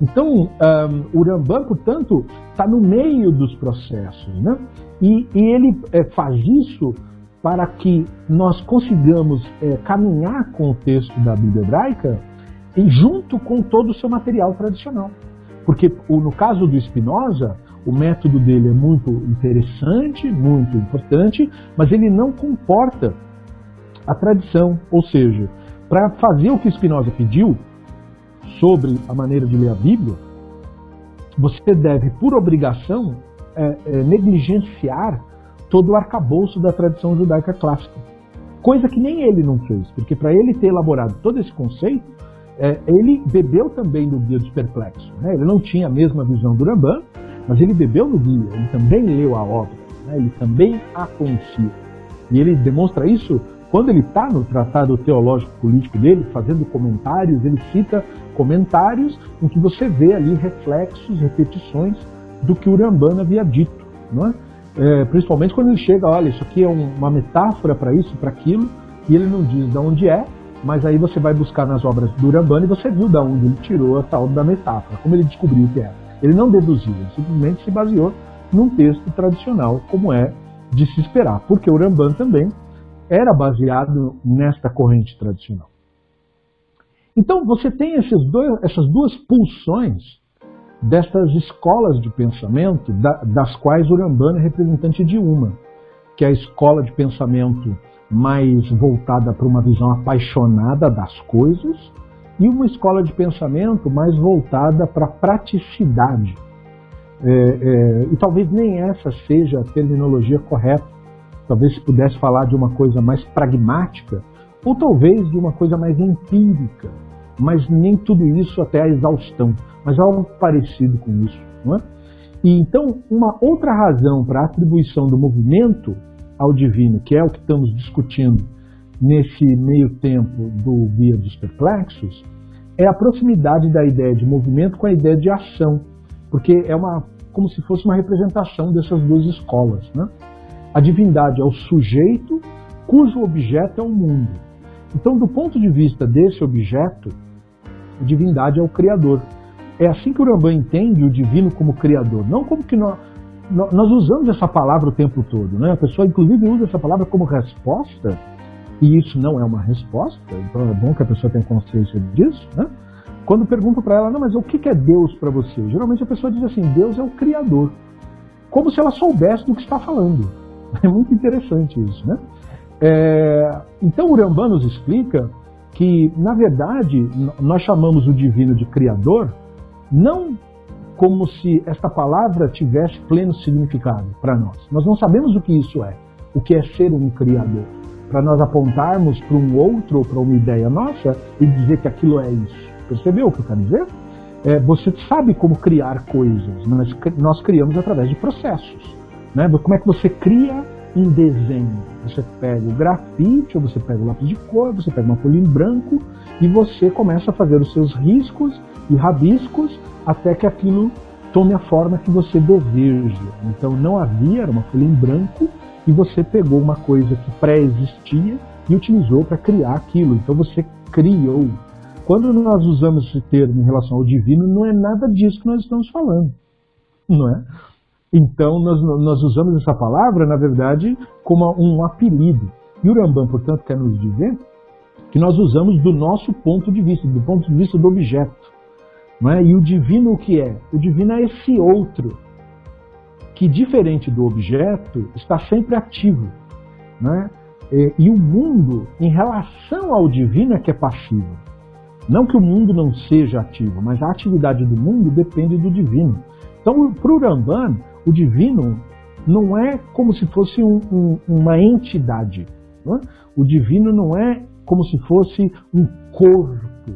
Então, um, o Rambam, portanto, está no meio dos processos. Né? E, e ele é, faz isso para que nós consigamos é, caminhar com o texto da Bíblia hebraica e junto com todo o seu material tradicional. Porque no caso do Spinoza, o método dele é muito interessante, muito importante, mas ele não comporta a tradição. Ou seja, para fazer o que Spinoza pediu sobre a maneira de ler a Bíblia, você deve, por obrigação, é, é, negligenciar todo o arcabouço da tradição judaica clássica. Coisa que nem ele não fez, porque para ele ter elaborado todo esse conceito, é, ele bebeu também no Guia dos Perplexos. Né? Ele não tinha a mesma visão do Rambam, mas ele bebeu no Guia, ele também leu a obra, né? ele também a conhecia. E ele demonstra isso quando ele está no tratado teológico político dele, fazendo comentários, ele cita comentários em que você vê ali reflexos, repetições do que o Rambam havia dito. Não é? É, principalmente quando ele chega, olha, isso aqui é um, uma metáfora para isso, para aquilo, e ele não diz de onde é, mas aí você vai buscar nas obras do Urambano e você viu de onde ele tirou a tal da metáfora, como ele descobriu que era. Ele não deduziu, ele simplesmente se baseou num texto tradicional, como é de se esperar, porque o Urambano também era baseado nesta corrente tradicional. Então você tem dois, essas duas pulsões destas escolas de pensamento, das quais o Urambano é representante de uma, que é a escola de pensamento mais voltada para uma visão apaixonada das coisas e uma escola de pensamento mais voltada para a praticidade. É, é, e talvez nem essa seja a terminologia correta. talvez se pudesse falar de uma coisa mais pragmática, ou talvez de uma coisa mais empírica, mas nem tudo isso até a exaustão, mas algo parecido com isso. Não é? E então, uma outra razão para a atribuição do movimento ao divino, que é o que estamos discutindo nesse meio tempo do Guia dos Perplexos, é a proximidade da ideia de movimento com a ideia de ação, porque é uma como se fosse uma representação dessas duas escolas. Né? A divindade é o sujeito cujo objeto é o mundo. Então, do ponto de vista desse objeto, a divindade é o criador. É assim que o Rambam entende o divino como criador, não como que nós, nós usamos essa palavra o tempo todo. Né? A pessoa, inclusive, usa essa palavra como resposta, e isso não é uma resposta, então é bom que a pessoa tenha consciência disso. Né? Quando perguntam para ela, não, mas o que é Deus para você? Geralmente a pessoa diz assim: Deus é o Criador. Como se ela soubesse do que está falando. [laughs] É muito interessante isso, né? É, então o nos explica que, na verdade, nós chamamos o divino de Criador não como se esta palavra tivesse pleno significado para nós. Nós não sabemos o que isso é, o que é ser um Criador. Para nós apontarmos para um outro ou para uma ideia nossa e dizer que aquilo é isso. Percebeu o que eu quero dizer? É, você sabe como criar coisas, mas nós criamos através de processos. Né? Como é que você cria um desenho? Você pega o grafite, ou você pega o lápis de cor, você pega uma folha em branco e você começa a fazer os seus riscos e rabiscos até que aquilo tome a forma que você deseja. Então não havia, era uma folha em branco, e você pegou uma coisa que pré-existia e utilizou para criar aquilo. Então você criou. Quando nós usamos esse termo em relação ao divino, não é nada disso que nós estamos falando. Não é? Então, nós, nós usamos essa palavra, na verdade, como um apelido. E o Rambam, portanto, quer nos dizer que nós usamos do nosso ponto de vista, do ponto de vista do objeto. Não é? E o divino o que é? O divino é esse outro, que diferente do objeto, está sempre ativo. Não é? E o mundo, em relação ao divino, é que é passivo. Não que o mundo não seja ativo, mas a atividade do mundo depende do divino. Então, para o Ramban, o divino não é como se fosse um, um, uma entidade. É? O divino não é como se fosse um corpo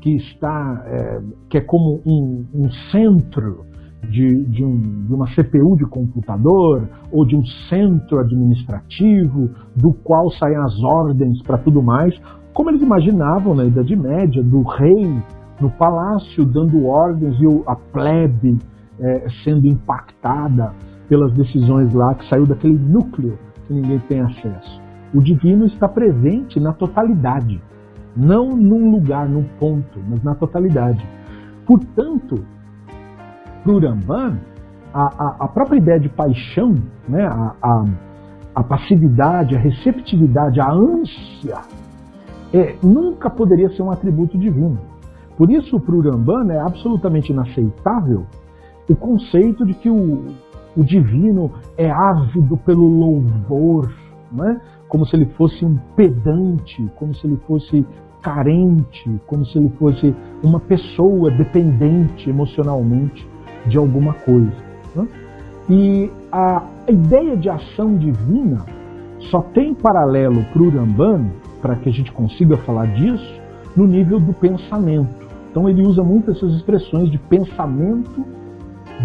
que está, é, que é como um, um centro de, de, um, de, uma CPU de computador ou de um centro administrativo do qual saem as ordens para tudo mais, como eles imaginavam na Idade Média, do rei no palácio dando ordens e a plebe é, sendo impactada pelas decisões lá que saiu daquele núcleo que ninguém tem acesso. O divino está presente na totalidade, não num lugar, num ponto, mas na totalidade. Portanto, para o Ramban, a, a, a, própria ideia de paixão, né, a, a, a passividade, a receptividade, a ânsia, é, nunca poderia ser um atributo divino. Por isso, para o Ramban, é absolutamente inaceitável o conceito de que o, o divino é ávido pelo louvor, não é? como se ele fosse um pedante, como se ele fosse carente, como se ele fosse uma pessoa dependente emocionalmente de alguma coisa. Né? E a ideia de ação divina só tem paralelo para o Ramban, para que a gente consiga falar disso, no nível do pensamento. Então ele usa muito essas expressões de pensamento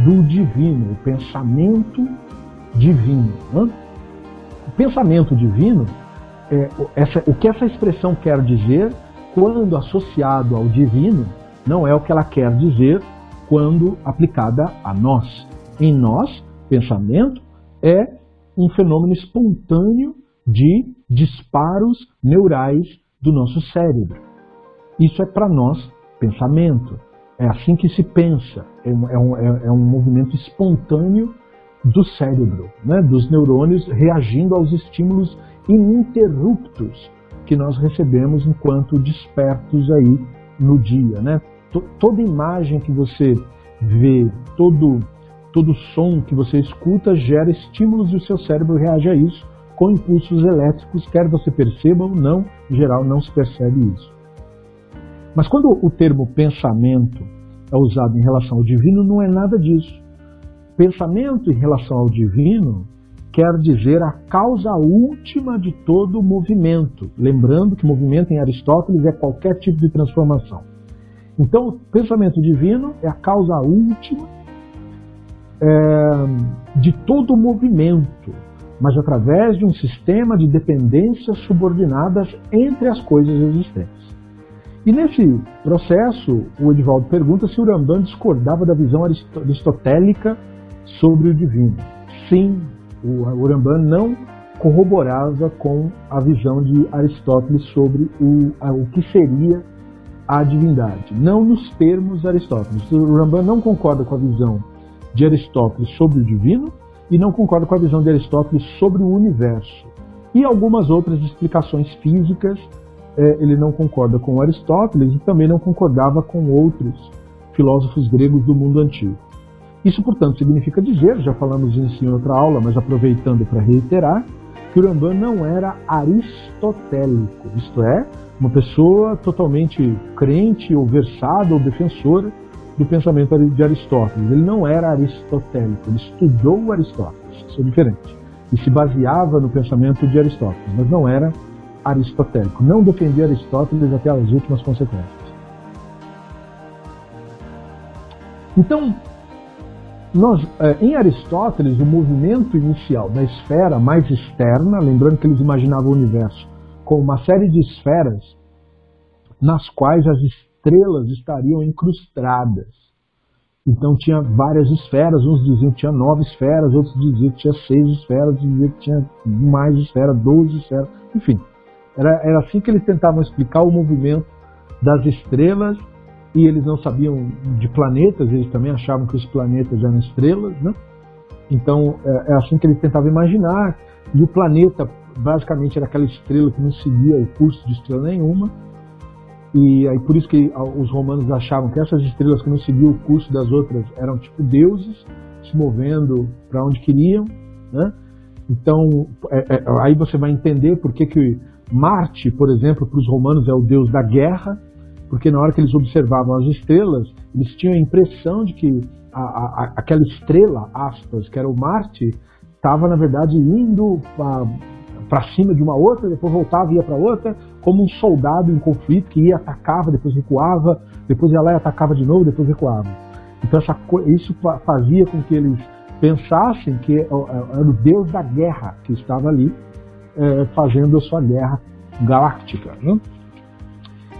do divino, o pensamento divino. Né? O pensamento divino, é, essa, o que essa expressão quer dizer quando associado ao divino, não é o que ela quer dizer quando aplicada a nós. Em nós, pensamento é um fenômeno espontâneo de disparos neurais do nosso cérebro. Isso é para nós pensamento. É assim que se pensa. É um, é um, é, é um movimento espontâneo do cérebro, né? dos neurônios reagindo aos estímulos ininterruptos que nós recebemos enquanto despertos aí no dia. Né? Toda imagem que você vê, todo, todo som que você escuta gera estímulos e o seu cérebro reage a isso com impulsos elétricos, quer você perceba ou não, em geral não se percebe isso. Mas quando o termo pensamento é usado em relação ao divino, não é nada disso. Pensamento em relação ao divino quer dizer a causa última de todo movimento. Lembrando que movimento em Aristóteles é qualquer tipo de transformação. Então, o pensamento divino é a causa última é, de todo movimento, mas através de um sistema de dependências subordinadas entre as coisas existentes. E nesse processo, o Edivaldo pergunta se o Rambam discordava da visão aristotélica sobre o divino. Sim, o Rambam não corroborava com a visão de Aristóteles sobre o, o que seria a divindade, não nos termos Aristóteles. O Rambam não concorda com a visão de Aristóteles sobre o divino e não concorda com a visão de Aristóteles sobre o universo. E algumas outras explicações físicas é, ele não concorda com Aristóteles e também não concordava com outros filósofos gregos do mundo antigo. Isso, portanto, significa dizer, já falamos isso em outra aula, mas aproveitando para reiterar, que o Rambam não era aristotélico, isto é, uma pessoa totalmente crente ou versada ou defensora do pensamento de Aristóteles. Ele não era aristotélico, ele estudou Aristóteles, isso é diferente. E se baseava no pensamento de Aristóteles, mas não era aristotélico. Não defendia Aristóteles até as últimas consequências. Então, nós, é, em Aristóteles, o movimento inicial da esfera mais externa, lembrando que eles imaginavam o universo como uma série de esferas nas quais as estrelas estariam incrustadas. Então tinha várias esferas, uns diziam que tinha nove esferas, outros diziam que tinha seis esferas, diziam que tinha mais esferas, doze esferas, enfim. Era, era assim que eles tentavam explicar o movimento das estrelas e eles não sabiam de planetas, eles também achavam que os planetas eram estrelas, né? Então é, é assim que eles tentavam imaginar. E o planeta basicamente era aquela estrela que não seguia o curso de estrela nenhuma. E aí por isso que os romanos achavam que essas estrelas que não seguiam o curso das outras eram tipo deuses se movendo para onde queriam, né? Então é, é, aí você vai entender por que, que Marte, por exemplo, para os romanos é o deus da guerra, porque na hora que eles observavam as estrelas, eles tinham a impressão de que a, a, aquela estrela, aspas, que era o Marte, estava na verdade indo para cima de uma outra, depois voltava e ia para outra, como um soldado em conflito que ia, atacava, depois recuava, depois ia lá e atacava de novo, depois recuava. Então essa, isso fazia com que eles pensassem que era o deus da guerra que estava ali é, fazendo a sua guerra galáctica. Né?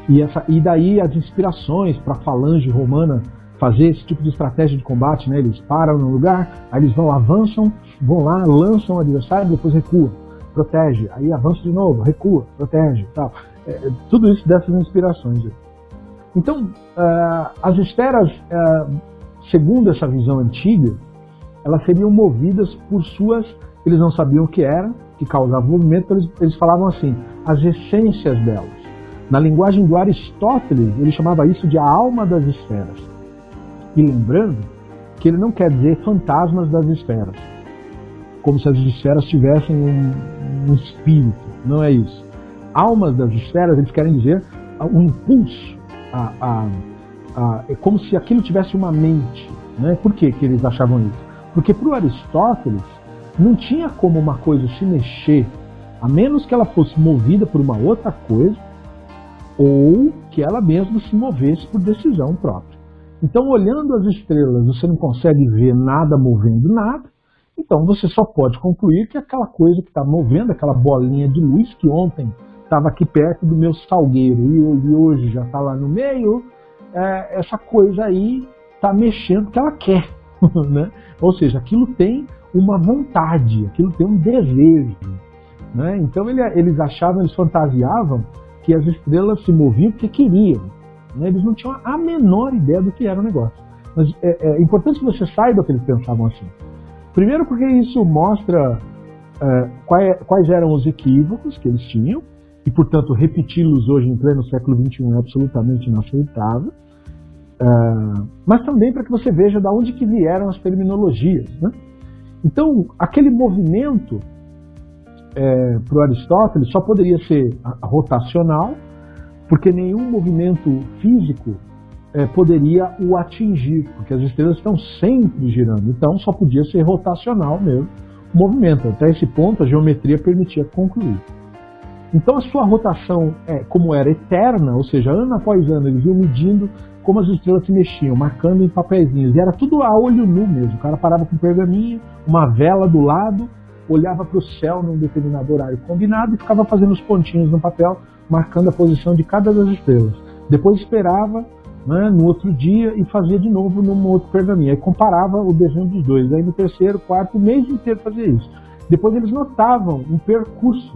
E, essa, e daí as inspirações para a falange romana fazer esse tipo de estratégia de combate, né? eles param no lugar, aí eles vão, avançam, vão lá, lançam o adversário, depois recuam, protege, aí avança de novo, recua, protege, tal. É, tudo isso dessas inspirações. Então, uh, as esferas, uh, segundo essa visão antiga, elas seriam movidas por suas, eles não sabiam o que era, que causava movimento, eles, eles falavam assim, as essências delas. Na linguagem do Aristóteles, ele chamava isso de a alma das esferas. E lembrando que ele não quer dizer fantasmas das esferas, como se as esferas tivessem um, um espírito. Não é isso. Almas das esferas, eles querem dizer um impulso. A, a, a, é como se aquilo tivesse uma mente. Né? Por que, que eles achavam isso? Porque para o Aristóteles, não tinha como uma coisa se mexer, a menos que ela fosse movida por uma outra coisa, ou que ela mesma se movesse por decisão própria. Então, olhando as estrelas, você não consegue ver nada movendo nada, então você só pode concluir que aquela coisa que está movendo, aquela bolinha de luz que ontem estava aqui perto do meu salgueiro e hoje já está lá no meio, é, essa coisa aí está mexendo que ela quer. [laughs] Né? Ou seja, aquilo tem uma vontade, aquilo tem um desejo. Né? Então ele, eles achavam, eles fantasiavam que as estrelas se moviam porque queriam. Né? Eles não tinham a menor ideia do que era o negócio. Mas é, é importante que você saiba que eles pensavam assim. Primeiro porque isso mostra é, quais, quais eram os equívocos que eles tinham, e portanto repeti-los hoje em pleno século XXI é absolutamente inaceitável. Uh, mas também para que você veja de onde que vieram as terminologias. Né? Então, aquele movimento é, para o Aristóteles só poderia ser rotacional, porque nenhum movimento físico é, poderia o atingir, porque as estrelas estão sempre girando. Então, só podia ser rotacional mesmo, movimento. Até esse ponto, a geometria permitia concluir. Então, a sua rotação, é, como era eterna, ou seja, ano após ano, eles iam medindo como as estrelas se mexiam, marcando em papeizinhos. E era tudo a olho nu mesmo. O cara parava com um pergaminho, uma vela do lado, olhava para o céu num determinado horário combinado e ficava fazendo os pontinhos no papel, marcando a posição de cada das estrelas. Depois esperava né, no outro dia e fazia de novo num outro pergaminho. Aí comparava o desenho dos dois. Aí no terceiro, quarto, o mês inteiro fazia isso. Depois eles notavam um percurso.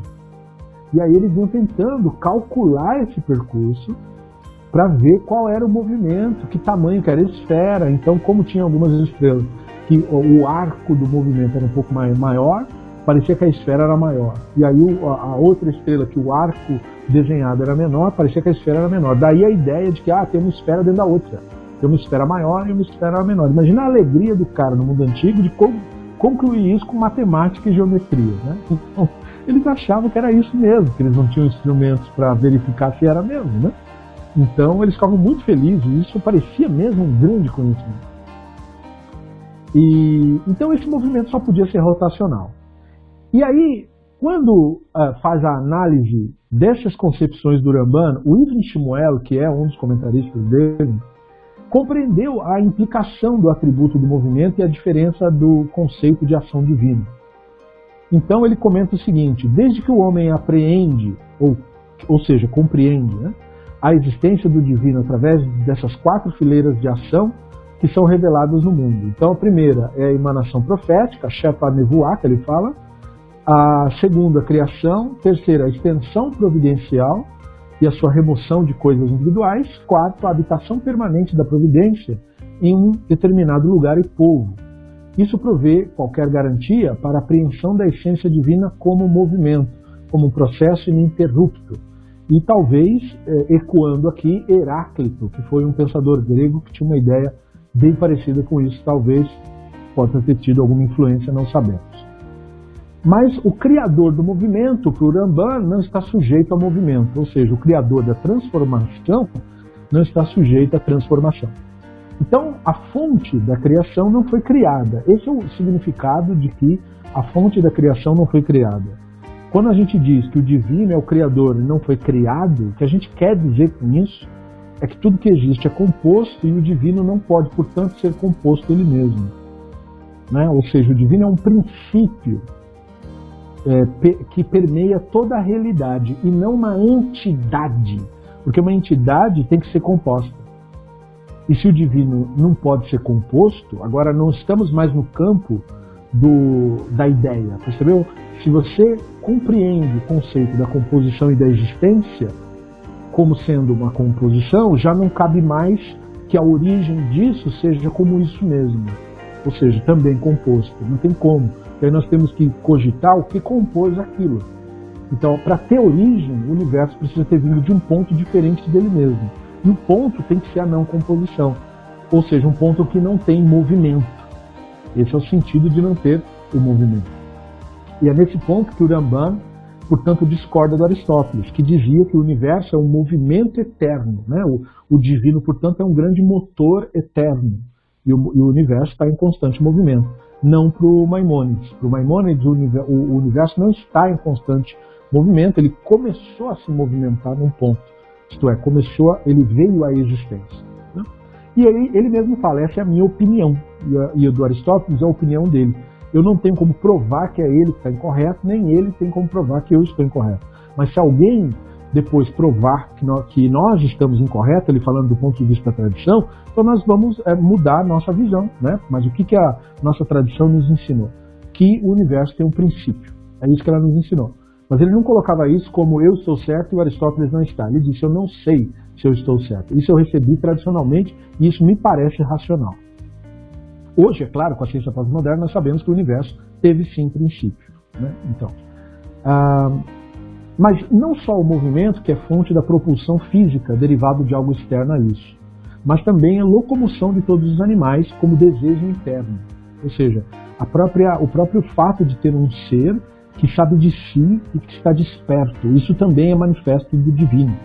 E aí eles iam tentando calcular esse percurso para ver qual era o movimento, que tamanho que era a esfera. Então, como tinha algumas estrelas que o arco do movimento era um pouco maior, parecia que a esfera era maior. E aí a outra estrela, que o arco desenhado era menor, parecia que a esfera era menor. Daí a ideia de que ah, tem uma esfera dentro da outra. Tem uma esfera maior e uma esfera menor. Imagina a alegria do cara no mundo antigo de concluir isso com matemática e geometria. Né? Então, [laughs] eles achavam que era isso mesmo, que eles não tinham instrumentos para verificar se era mesmo. Né? Então eles ficavam muito felizes, isso parecia mesmo um grande conhecimento. E, então esse movimento só podia ser rotacional. E aí, quando uh, faz a análise dessas concepções do Ramban, o Ibn Shmuel, que é um dos comentaristas dele, compreendeu a implicação do atributo do movimento e a diferença do conceito de ação divina. Então ele comenta o seguinte: desde que o homem apreende, ou, ou seja, compreende, né, a existência do divino através dessas quatro fileiras de ação, que são reveladas no mundo. Então, a primeira é a emanação profética, Shepa Nevuah, que ele fala. A segunda, a criação. Terceira, a extensão providencial e a sua remoção de coisas individuais. Quarto, a habitação permanente da providência em um determinado lugar e povo. Isso provê qualquer garantia para a apreensão da essência divina como movimento, como um processo ininterrupto. E talvez, eh, ecoando aqui, Heráclito, que foi um pensador grego que tinha uma ideia bem parecida com isso, talvez possa ter tido alguma influência, não sabemos. Mas o criador do movimento, o Ramban, não está sujeito ao movimento, ou seja, o criador da transformação não está sujeito à transformação. Então, a fonte da criação não foi criada. Esse é o significado de que a fonte da criação não foi criada. Quando a gente diz que o divino é o criador e não foi criado, o que a gente quer dizer com isso é que tudo que existe é composto e o divino não pode, portanto, ser composto ele mesmo. Né? Ou seja, o divino é um princípio é, que permeia toda a realidade e não uma entidade, porque uma entidade tem que ser composta. E se o divino não pode ser composto, agora não estamos mais no campo do, da ideia, percebeu? Se você compreende o conceito da composição e da existência, como sendo uma composição, já não cabe mais que a origem disso seja como isso mesmo, ou seja, também composto. Não tem como. E aí nós temos que cogitar o que compôs aquilo. Então, para ter origem, o universo precisa ter vindo de um ponto diferente dele mesmo. E o ponto tem que ser a não composição, ou seja, um ponto que não tem movimento. Esse é o sentido de não ter o movimento. E é nesse ponto que o Ramban portanto, discorda do Aristóteles, que dizia que o universo é um movimento eterno. Né? O, o divino, portanto, é um grande motor eterno. E o, e o universo está em constante movimento. Não para o Maimônides. Para o Maimônides, o, universo não está em constante movimento, ele começou a se movimentar num ponto. Isto é, começou, ele veio à existência. Né? E aí ele mesmo fala, essa é a minha opinião. E a, e a do Aristóteles é a opinião dele eu não tenho como provar que é ele que está incorreto, nem ele tem como provar que eu estou incorreto. Mas se alguém depois provar que nós, que nós estamos incorretos, ele falando do ponto de vista da tradição, então nós vamos é, mudar a nossa visão. Né? Mas o que, que a nossa tradição nos ensinou? Que o universo tem um princípio. É isso que ela nos ensinou. Mas ele não colocava isso como eu estou certo e o Aristóteles não está. Ele disse, eu não sei se eu estou certo. Isso eu recebi tradicionalmente e isso me parece racional. Hoje, é claro, com a ciência pós-moderna, nós sabemos que o universo teve sim princípio. Né? Então, ah, mas não só o movimento, que é fonte da propulsão física derivado de algo externo a isso, mas também a locomoção de todos os animais como desejo interno. Ou seja, própria, o próprio fato de ter um ser que sabe de si e que está desperto. Isso também é manifesto do divino.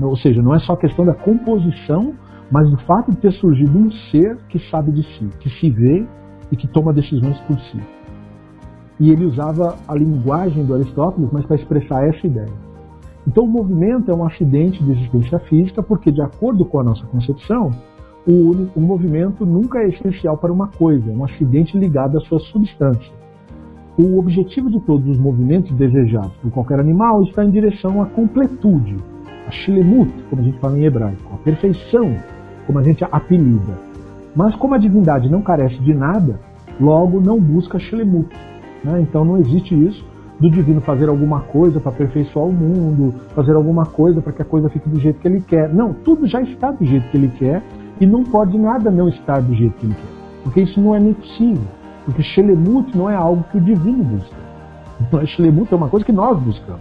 Ou seja, não é só questão da composição mas o fato de ter surgido um ser que sabe de si, que se vê e que toma decisões por si. E ele usava a linguagem do Aristóteles, mas para expressar essa ideia. Então, o movimento é um acidente de existência física, porque, de acordo com a nossa concepção, o, o movimento nunca é essencial para uma coisa, é um acidente ligado à sua substância. O objetivo de todos os movimentos desejados por qualquer animal está em direção à completude, a shilemut, como a gente fala em hebraico, a perfeição, como a gente apelida. Mas como a divindade não carece de nada, logo não busca shilemut. Né? Então não existe isso do divino fazer alguma coisa para aperfeiçoar o mundo, fazer alguma coisa para que a coisa fique do jeito que ele quer. Não, tudo já está do jeito que ele quer e não pode nada não estar do jeito que ele quer. Porque isso não é nem possível. Porque Shelemut não é algo que o divino busca. Então, é uma coisa que nós buscamos.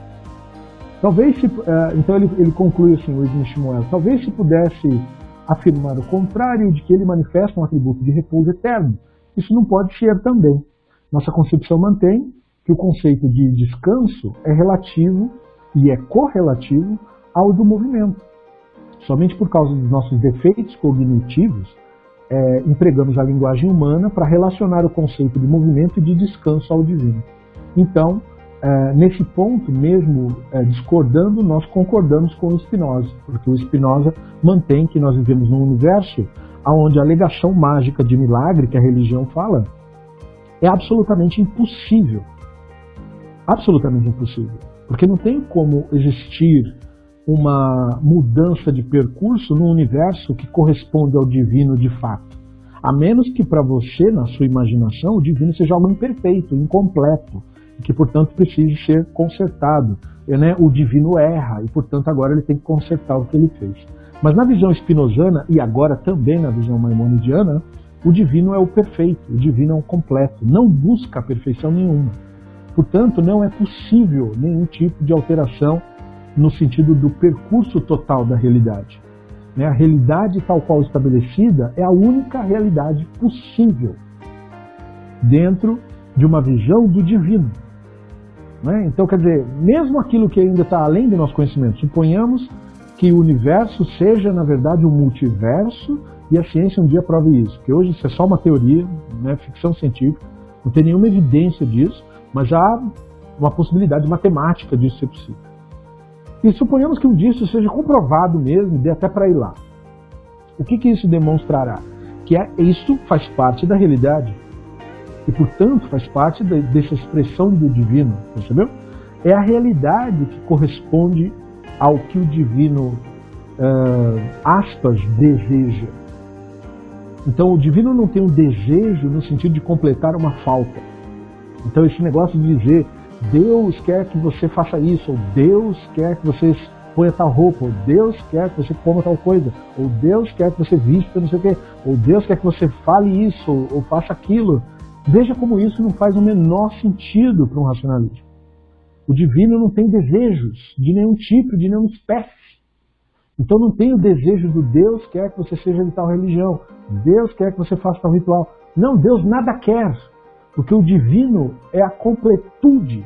Talvez se, uh, então ele, ele conclui assim, o Ibn Shmuel, talvez se pudesse afirmar o contrário de que ele manifesta um atributo de repouso eterno. Isso não pode ser também. Nossa concepção mantém que o conceito de descanso é relativo e é correlativo ao do movimento. Somente por causa dos nossos defeitos cognitivos, é, empregamos a linguagem humana para relacionar o conceito de movimento e de descanso ao divino. Então, é, nesse ponto, mesmo é, discordando, nós concordamos com o Spinoza, porque o Spinoza mantém que nós vivemos num universo onde a alegação mágica de milagre que a religião fala é absolutamente impossível. Absolutamente impossível. Porque não tem como existir uma mudança de percurso no universo que corresponde ao divino de fato. A menos que para você, na sua imaginação, o divino seja algo imperfeito, incompleto, e que, portanto, precise ser consertado. E, né, o divino erra e, portanto, agora ele tem que consertar o que ele fez. Mas na visão espinosana, e agora também na visão maimonidiana, o divino é o perfeito, o divino é o completo, não busca perfeição nenhuma. Portanto, não é possível nenhum tipo de alteração no sentido do percurso total da realidade. Né? A realidade tal qual estabelecida é a única realidade possível dentro de uma visão do divino. Né? Então, quer dizer, mesmo aquilo que ainda está além do nosso conhecimento, suponhamos que o universo seja, na verdade, um multiverso e a ciência um dia prove isso, porque hoje isso é só uma teoria, né, ficção científica, não tem nenhuma evidência disso, mas há uma possibilidade matemática disso ser possível. E suponhamos que um dia isso seja comprovado mesmo, dê até para ir lá. O que, que isso demonstrará? Que é, isso faz parte da realidade. E, portanto, faz parte de, dessa expressão do divino, percebeu? É a realidade que corresponde ao que o divino, uh, aspas, deseja. Então, o divino não tem um desejo no sentido de completar uma falta. Então, esse negócio de dizer Deus quer que você faça isso, ou Deus quer que você ponha tal roupa, ou Deus quer que você coma tal coisa, ou Deus quer que você vista não sei o quê, ou Deus quer que você fale isso, ou, ou faça aquilo. Veja como isso não faz o menor sentido para um racionalista. O divino não tem desejos de nenhum tipo, de nenhuma espécie. Então não tem o desejo do Deus quer que você seja de tal religião, Deus quer que você faça tal ritual. Não, Deus nada quer. Porque o divino é a completude.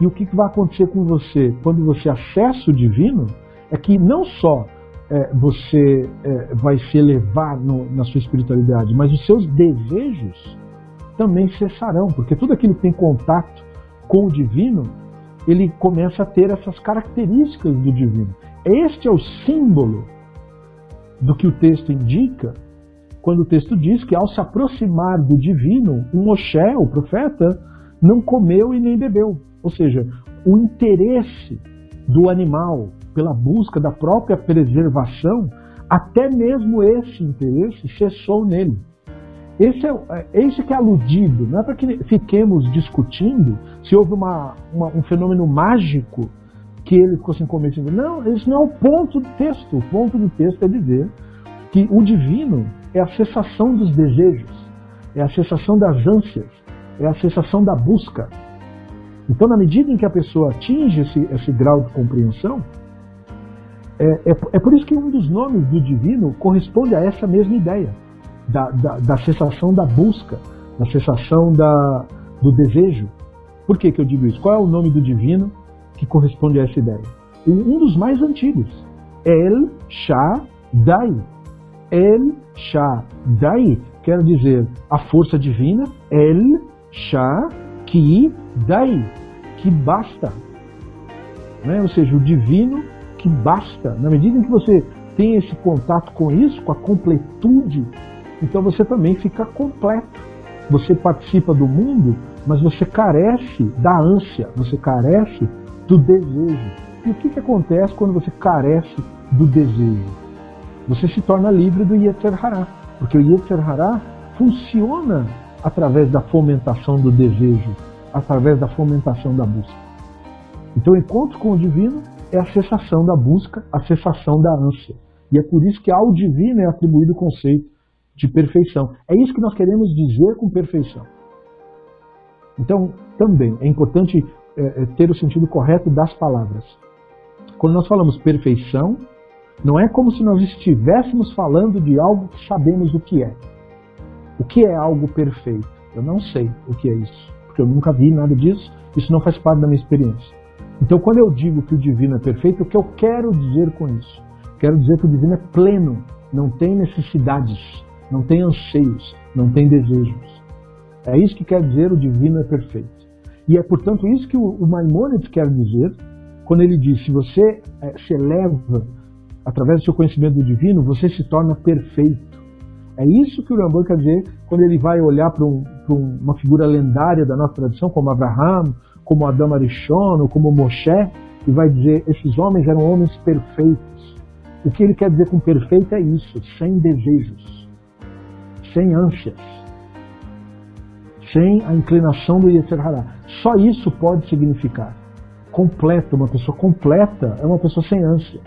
E o que vai acontecer com você quando você acessa o divino é que não só é, você é, vai se elevar no, na sua espiritualidade, mas os seus desejos também cessarão, porque tudo aquilo que tem contato com o divino, ele começa a ter essas características do divino. Este é o símbolo do que o texto indica quando o texto diz que ao se aproximar do divino, o Moshe, o profeta, não comeu e nem bebeu. Ou seja, o interesse do animal pela busca da própria preservação, até mesmo esse interesse cessou nele. Esse é, é esse que é aludido, não é para que fiquemos discutindo se houve uma, uma, um fenômeno mágico que ele ficou sem comer. Não, esse não é o ponto do texto. O ponto do texto é dizer que o divino é a cessação dos desejos, é a cessação das ânsias, é a cessação da busca. Então, na medida em que a pessoa atinge esse, esse grau de compreensão, é, é, é, por isso que um dos nomes do divino corresponde a essa mesma ideia, da, da, da cessação da busca, da cessação da, do desejo. Por que, que eu digo isso? Qual é o nome do divino que corresponde a essa ideia? Um dos mais antigos, El Shaddai, El Shaddai quer dizer a força divina, El daí, que basta. Né? Ou seja, o divino que basta. Na medida em que você tem esse contato com isso, com a completude, então você também fica completo. Você participa do mundo, mas você carece da ânsia, você carece do desejo. E o que, que acontece quando você carece do desejo? Você se torna livre do Yetzer Hará, porque o Yetzer Hará funciona através da fomentação do desejo, através da fomentação da busca. Então, o encontro com o divino é a cessação da busca, a cessação da ânsia. E é por isso que ao divino é atribuído o conceito de perfeição. É isso que nós queremos dizer com perfeição. Então, também é importante é, é ter o sentido correto das palavras. Quando nós falamos perfeição, não é como se nós estivéssemos falando de algo que sabemos o que é. O que é algo perfeito? Eu não sei o que é isso, porque eu nunca vi nada disso, isso não faz parte da minha experiência. Então, quando eu digo que o divino é perfeito, o que eu quero dizer com isso? Quero dizer que o divino é pleno, não tem necessidades, não tem anseios, não tem desejos. É isso que quer dizer o divino é perfeito. E é, portanto, isso que o Maimonides quer dizer quando ele diz: se você é, se eleva através do seu conhecimento do divino, você se torna perfeito. É isso que o Rambam quer dizer quando ele vai olhar para um, uma figura lendária da nossa tradição, como Abraham, como Adão Arishon, ou como Moshe, e vai dizer: esses homens eram homens perfeitos. O que ele quer dizer com perfeito é isso, sem desejos, sem ânsias, sem a inclinação do Yetzer Hará. Só isso pode significar completo. Uma pessoa completa é uma pessoa sem ânsia.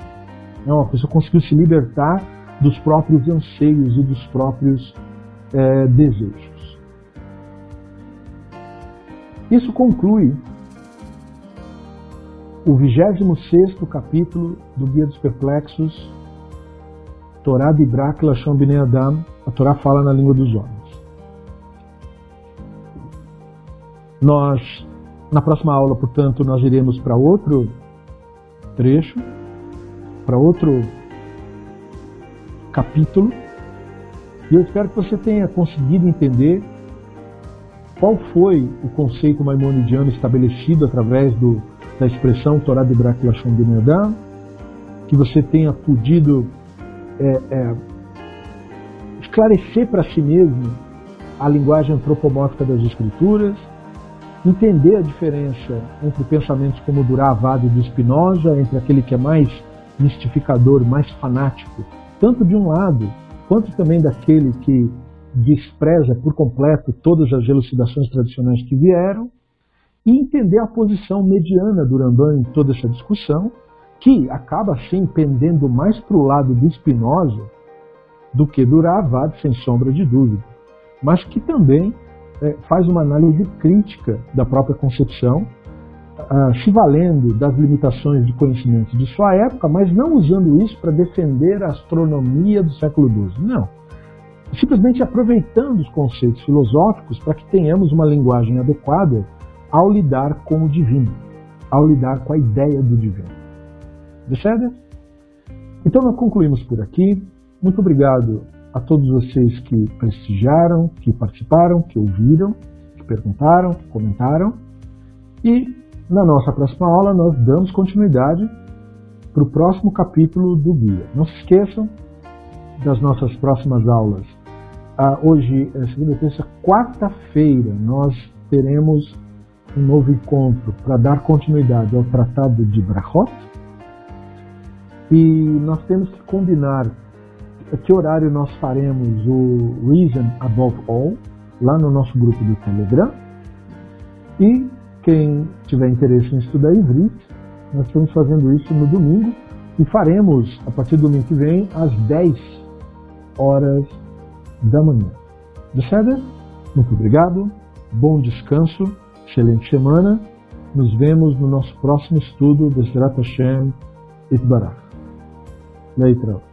É uma pessoa que conseguiu se libertar dos próprios anseios e dos próprios é, desejos. Isso conclui o 26 capítulo do Guia dos Perplexos, Torá de Brak Lashon Bnei Adam, a Torá fala na língua dos homens. Nós, na próxima aula, portanto, nós iremos para outro trecho, para outro capítulo, e eu espero que você tenha conseguido entender qual foi o conceito maimonidiano estabelecido através do da expressão Torá de Lashon Benedam, que você tenha podido é, é, esclarecer para si mesmo a linguagem antropomórfica das Escrituras, entender a diferença entre pensamentos como o do Ravado e do Spinoza, entre aquele que é mais mistificador, mais fanático, tanto de um lado, quanto também daquele que despreza por completo todas as elucidações tradicionais que vieram, e entender a posição mediana do Rambam em toda essa discussão, que acaba assim pendendo mais para o lado do Spinoza do que do Ravad, sem sombra de dúvida, mas que também é, faz uma análise crítica da própria concepção, ah, se valendo das limitações de conhecimento de sua época, mas não usando isso para defender a astronomia do século XII. Não. Simplesmente aproveitando os conceitos filosóficos para que tenhamos uma linguagem adequada ao lidar com o divino, ao lidar com a ideia do divino. Percebe? Então nós concluímos por aqui. Muito obrigado a todos vocês que prestigiaram, que participaram, que ouviram, que perguntaram, que comentaram. E na nossa próxima aula nós damos continuidade para o próximo capítulo do guia. Não se esqueçam das nossas próximas aulas. Ah, hoje é segunda, terça, quarta-feira nós teremos um novo encontro para dar continuidade ao Tratado de Brachot. E nós temos que combinar a que horário nós faremos o Reason Above All, lá no nosso grupo do Telegram. E quem tiver interesse em estudar Ivrit, nós estamos fazendo isso no domingo e faremos, a partir do domingo que vem, às 10 horas da manhã. Deceder, muito obrigado, bom descanso excelente semana. Nos vemos no nosso próximo estudo do Zerat Hashem Itbarach. Leitrão.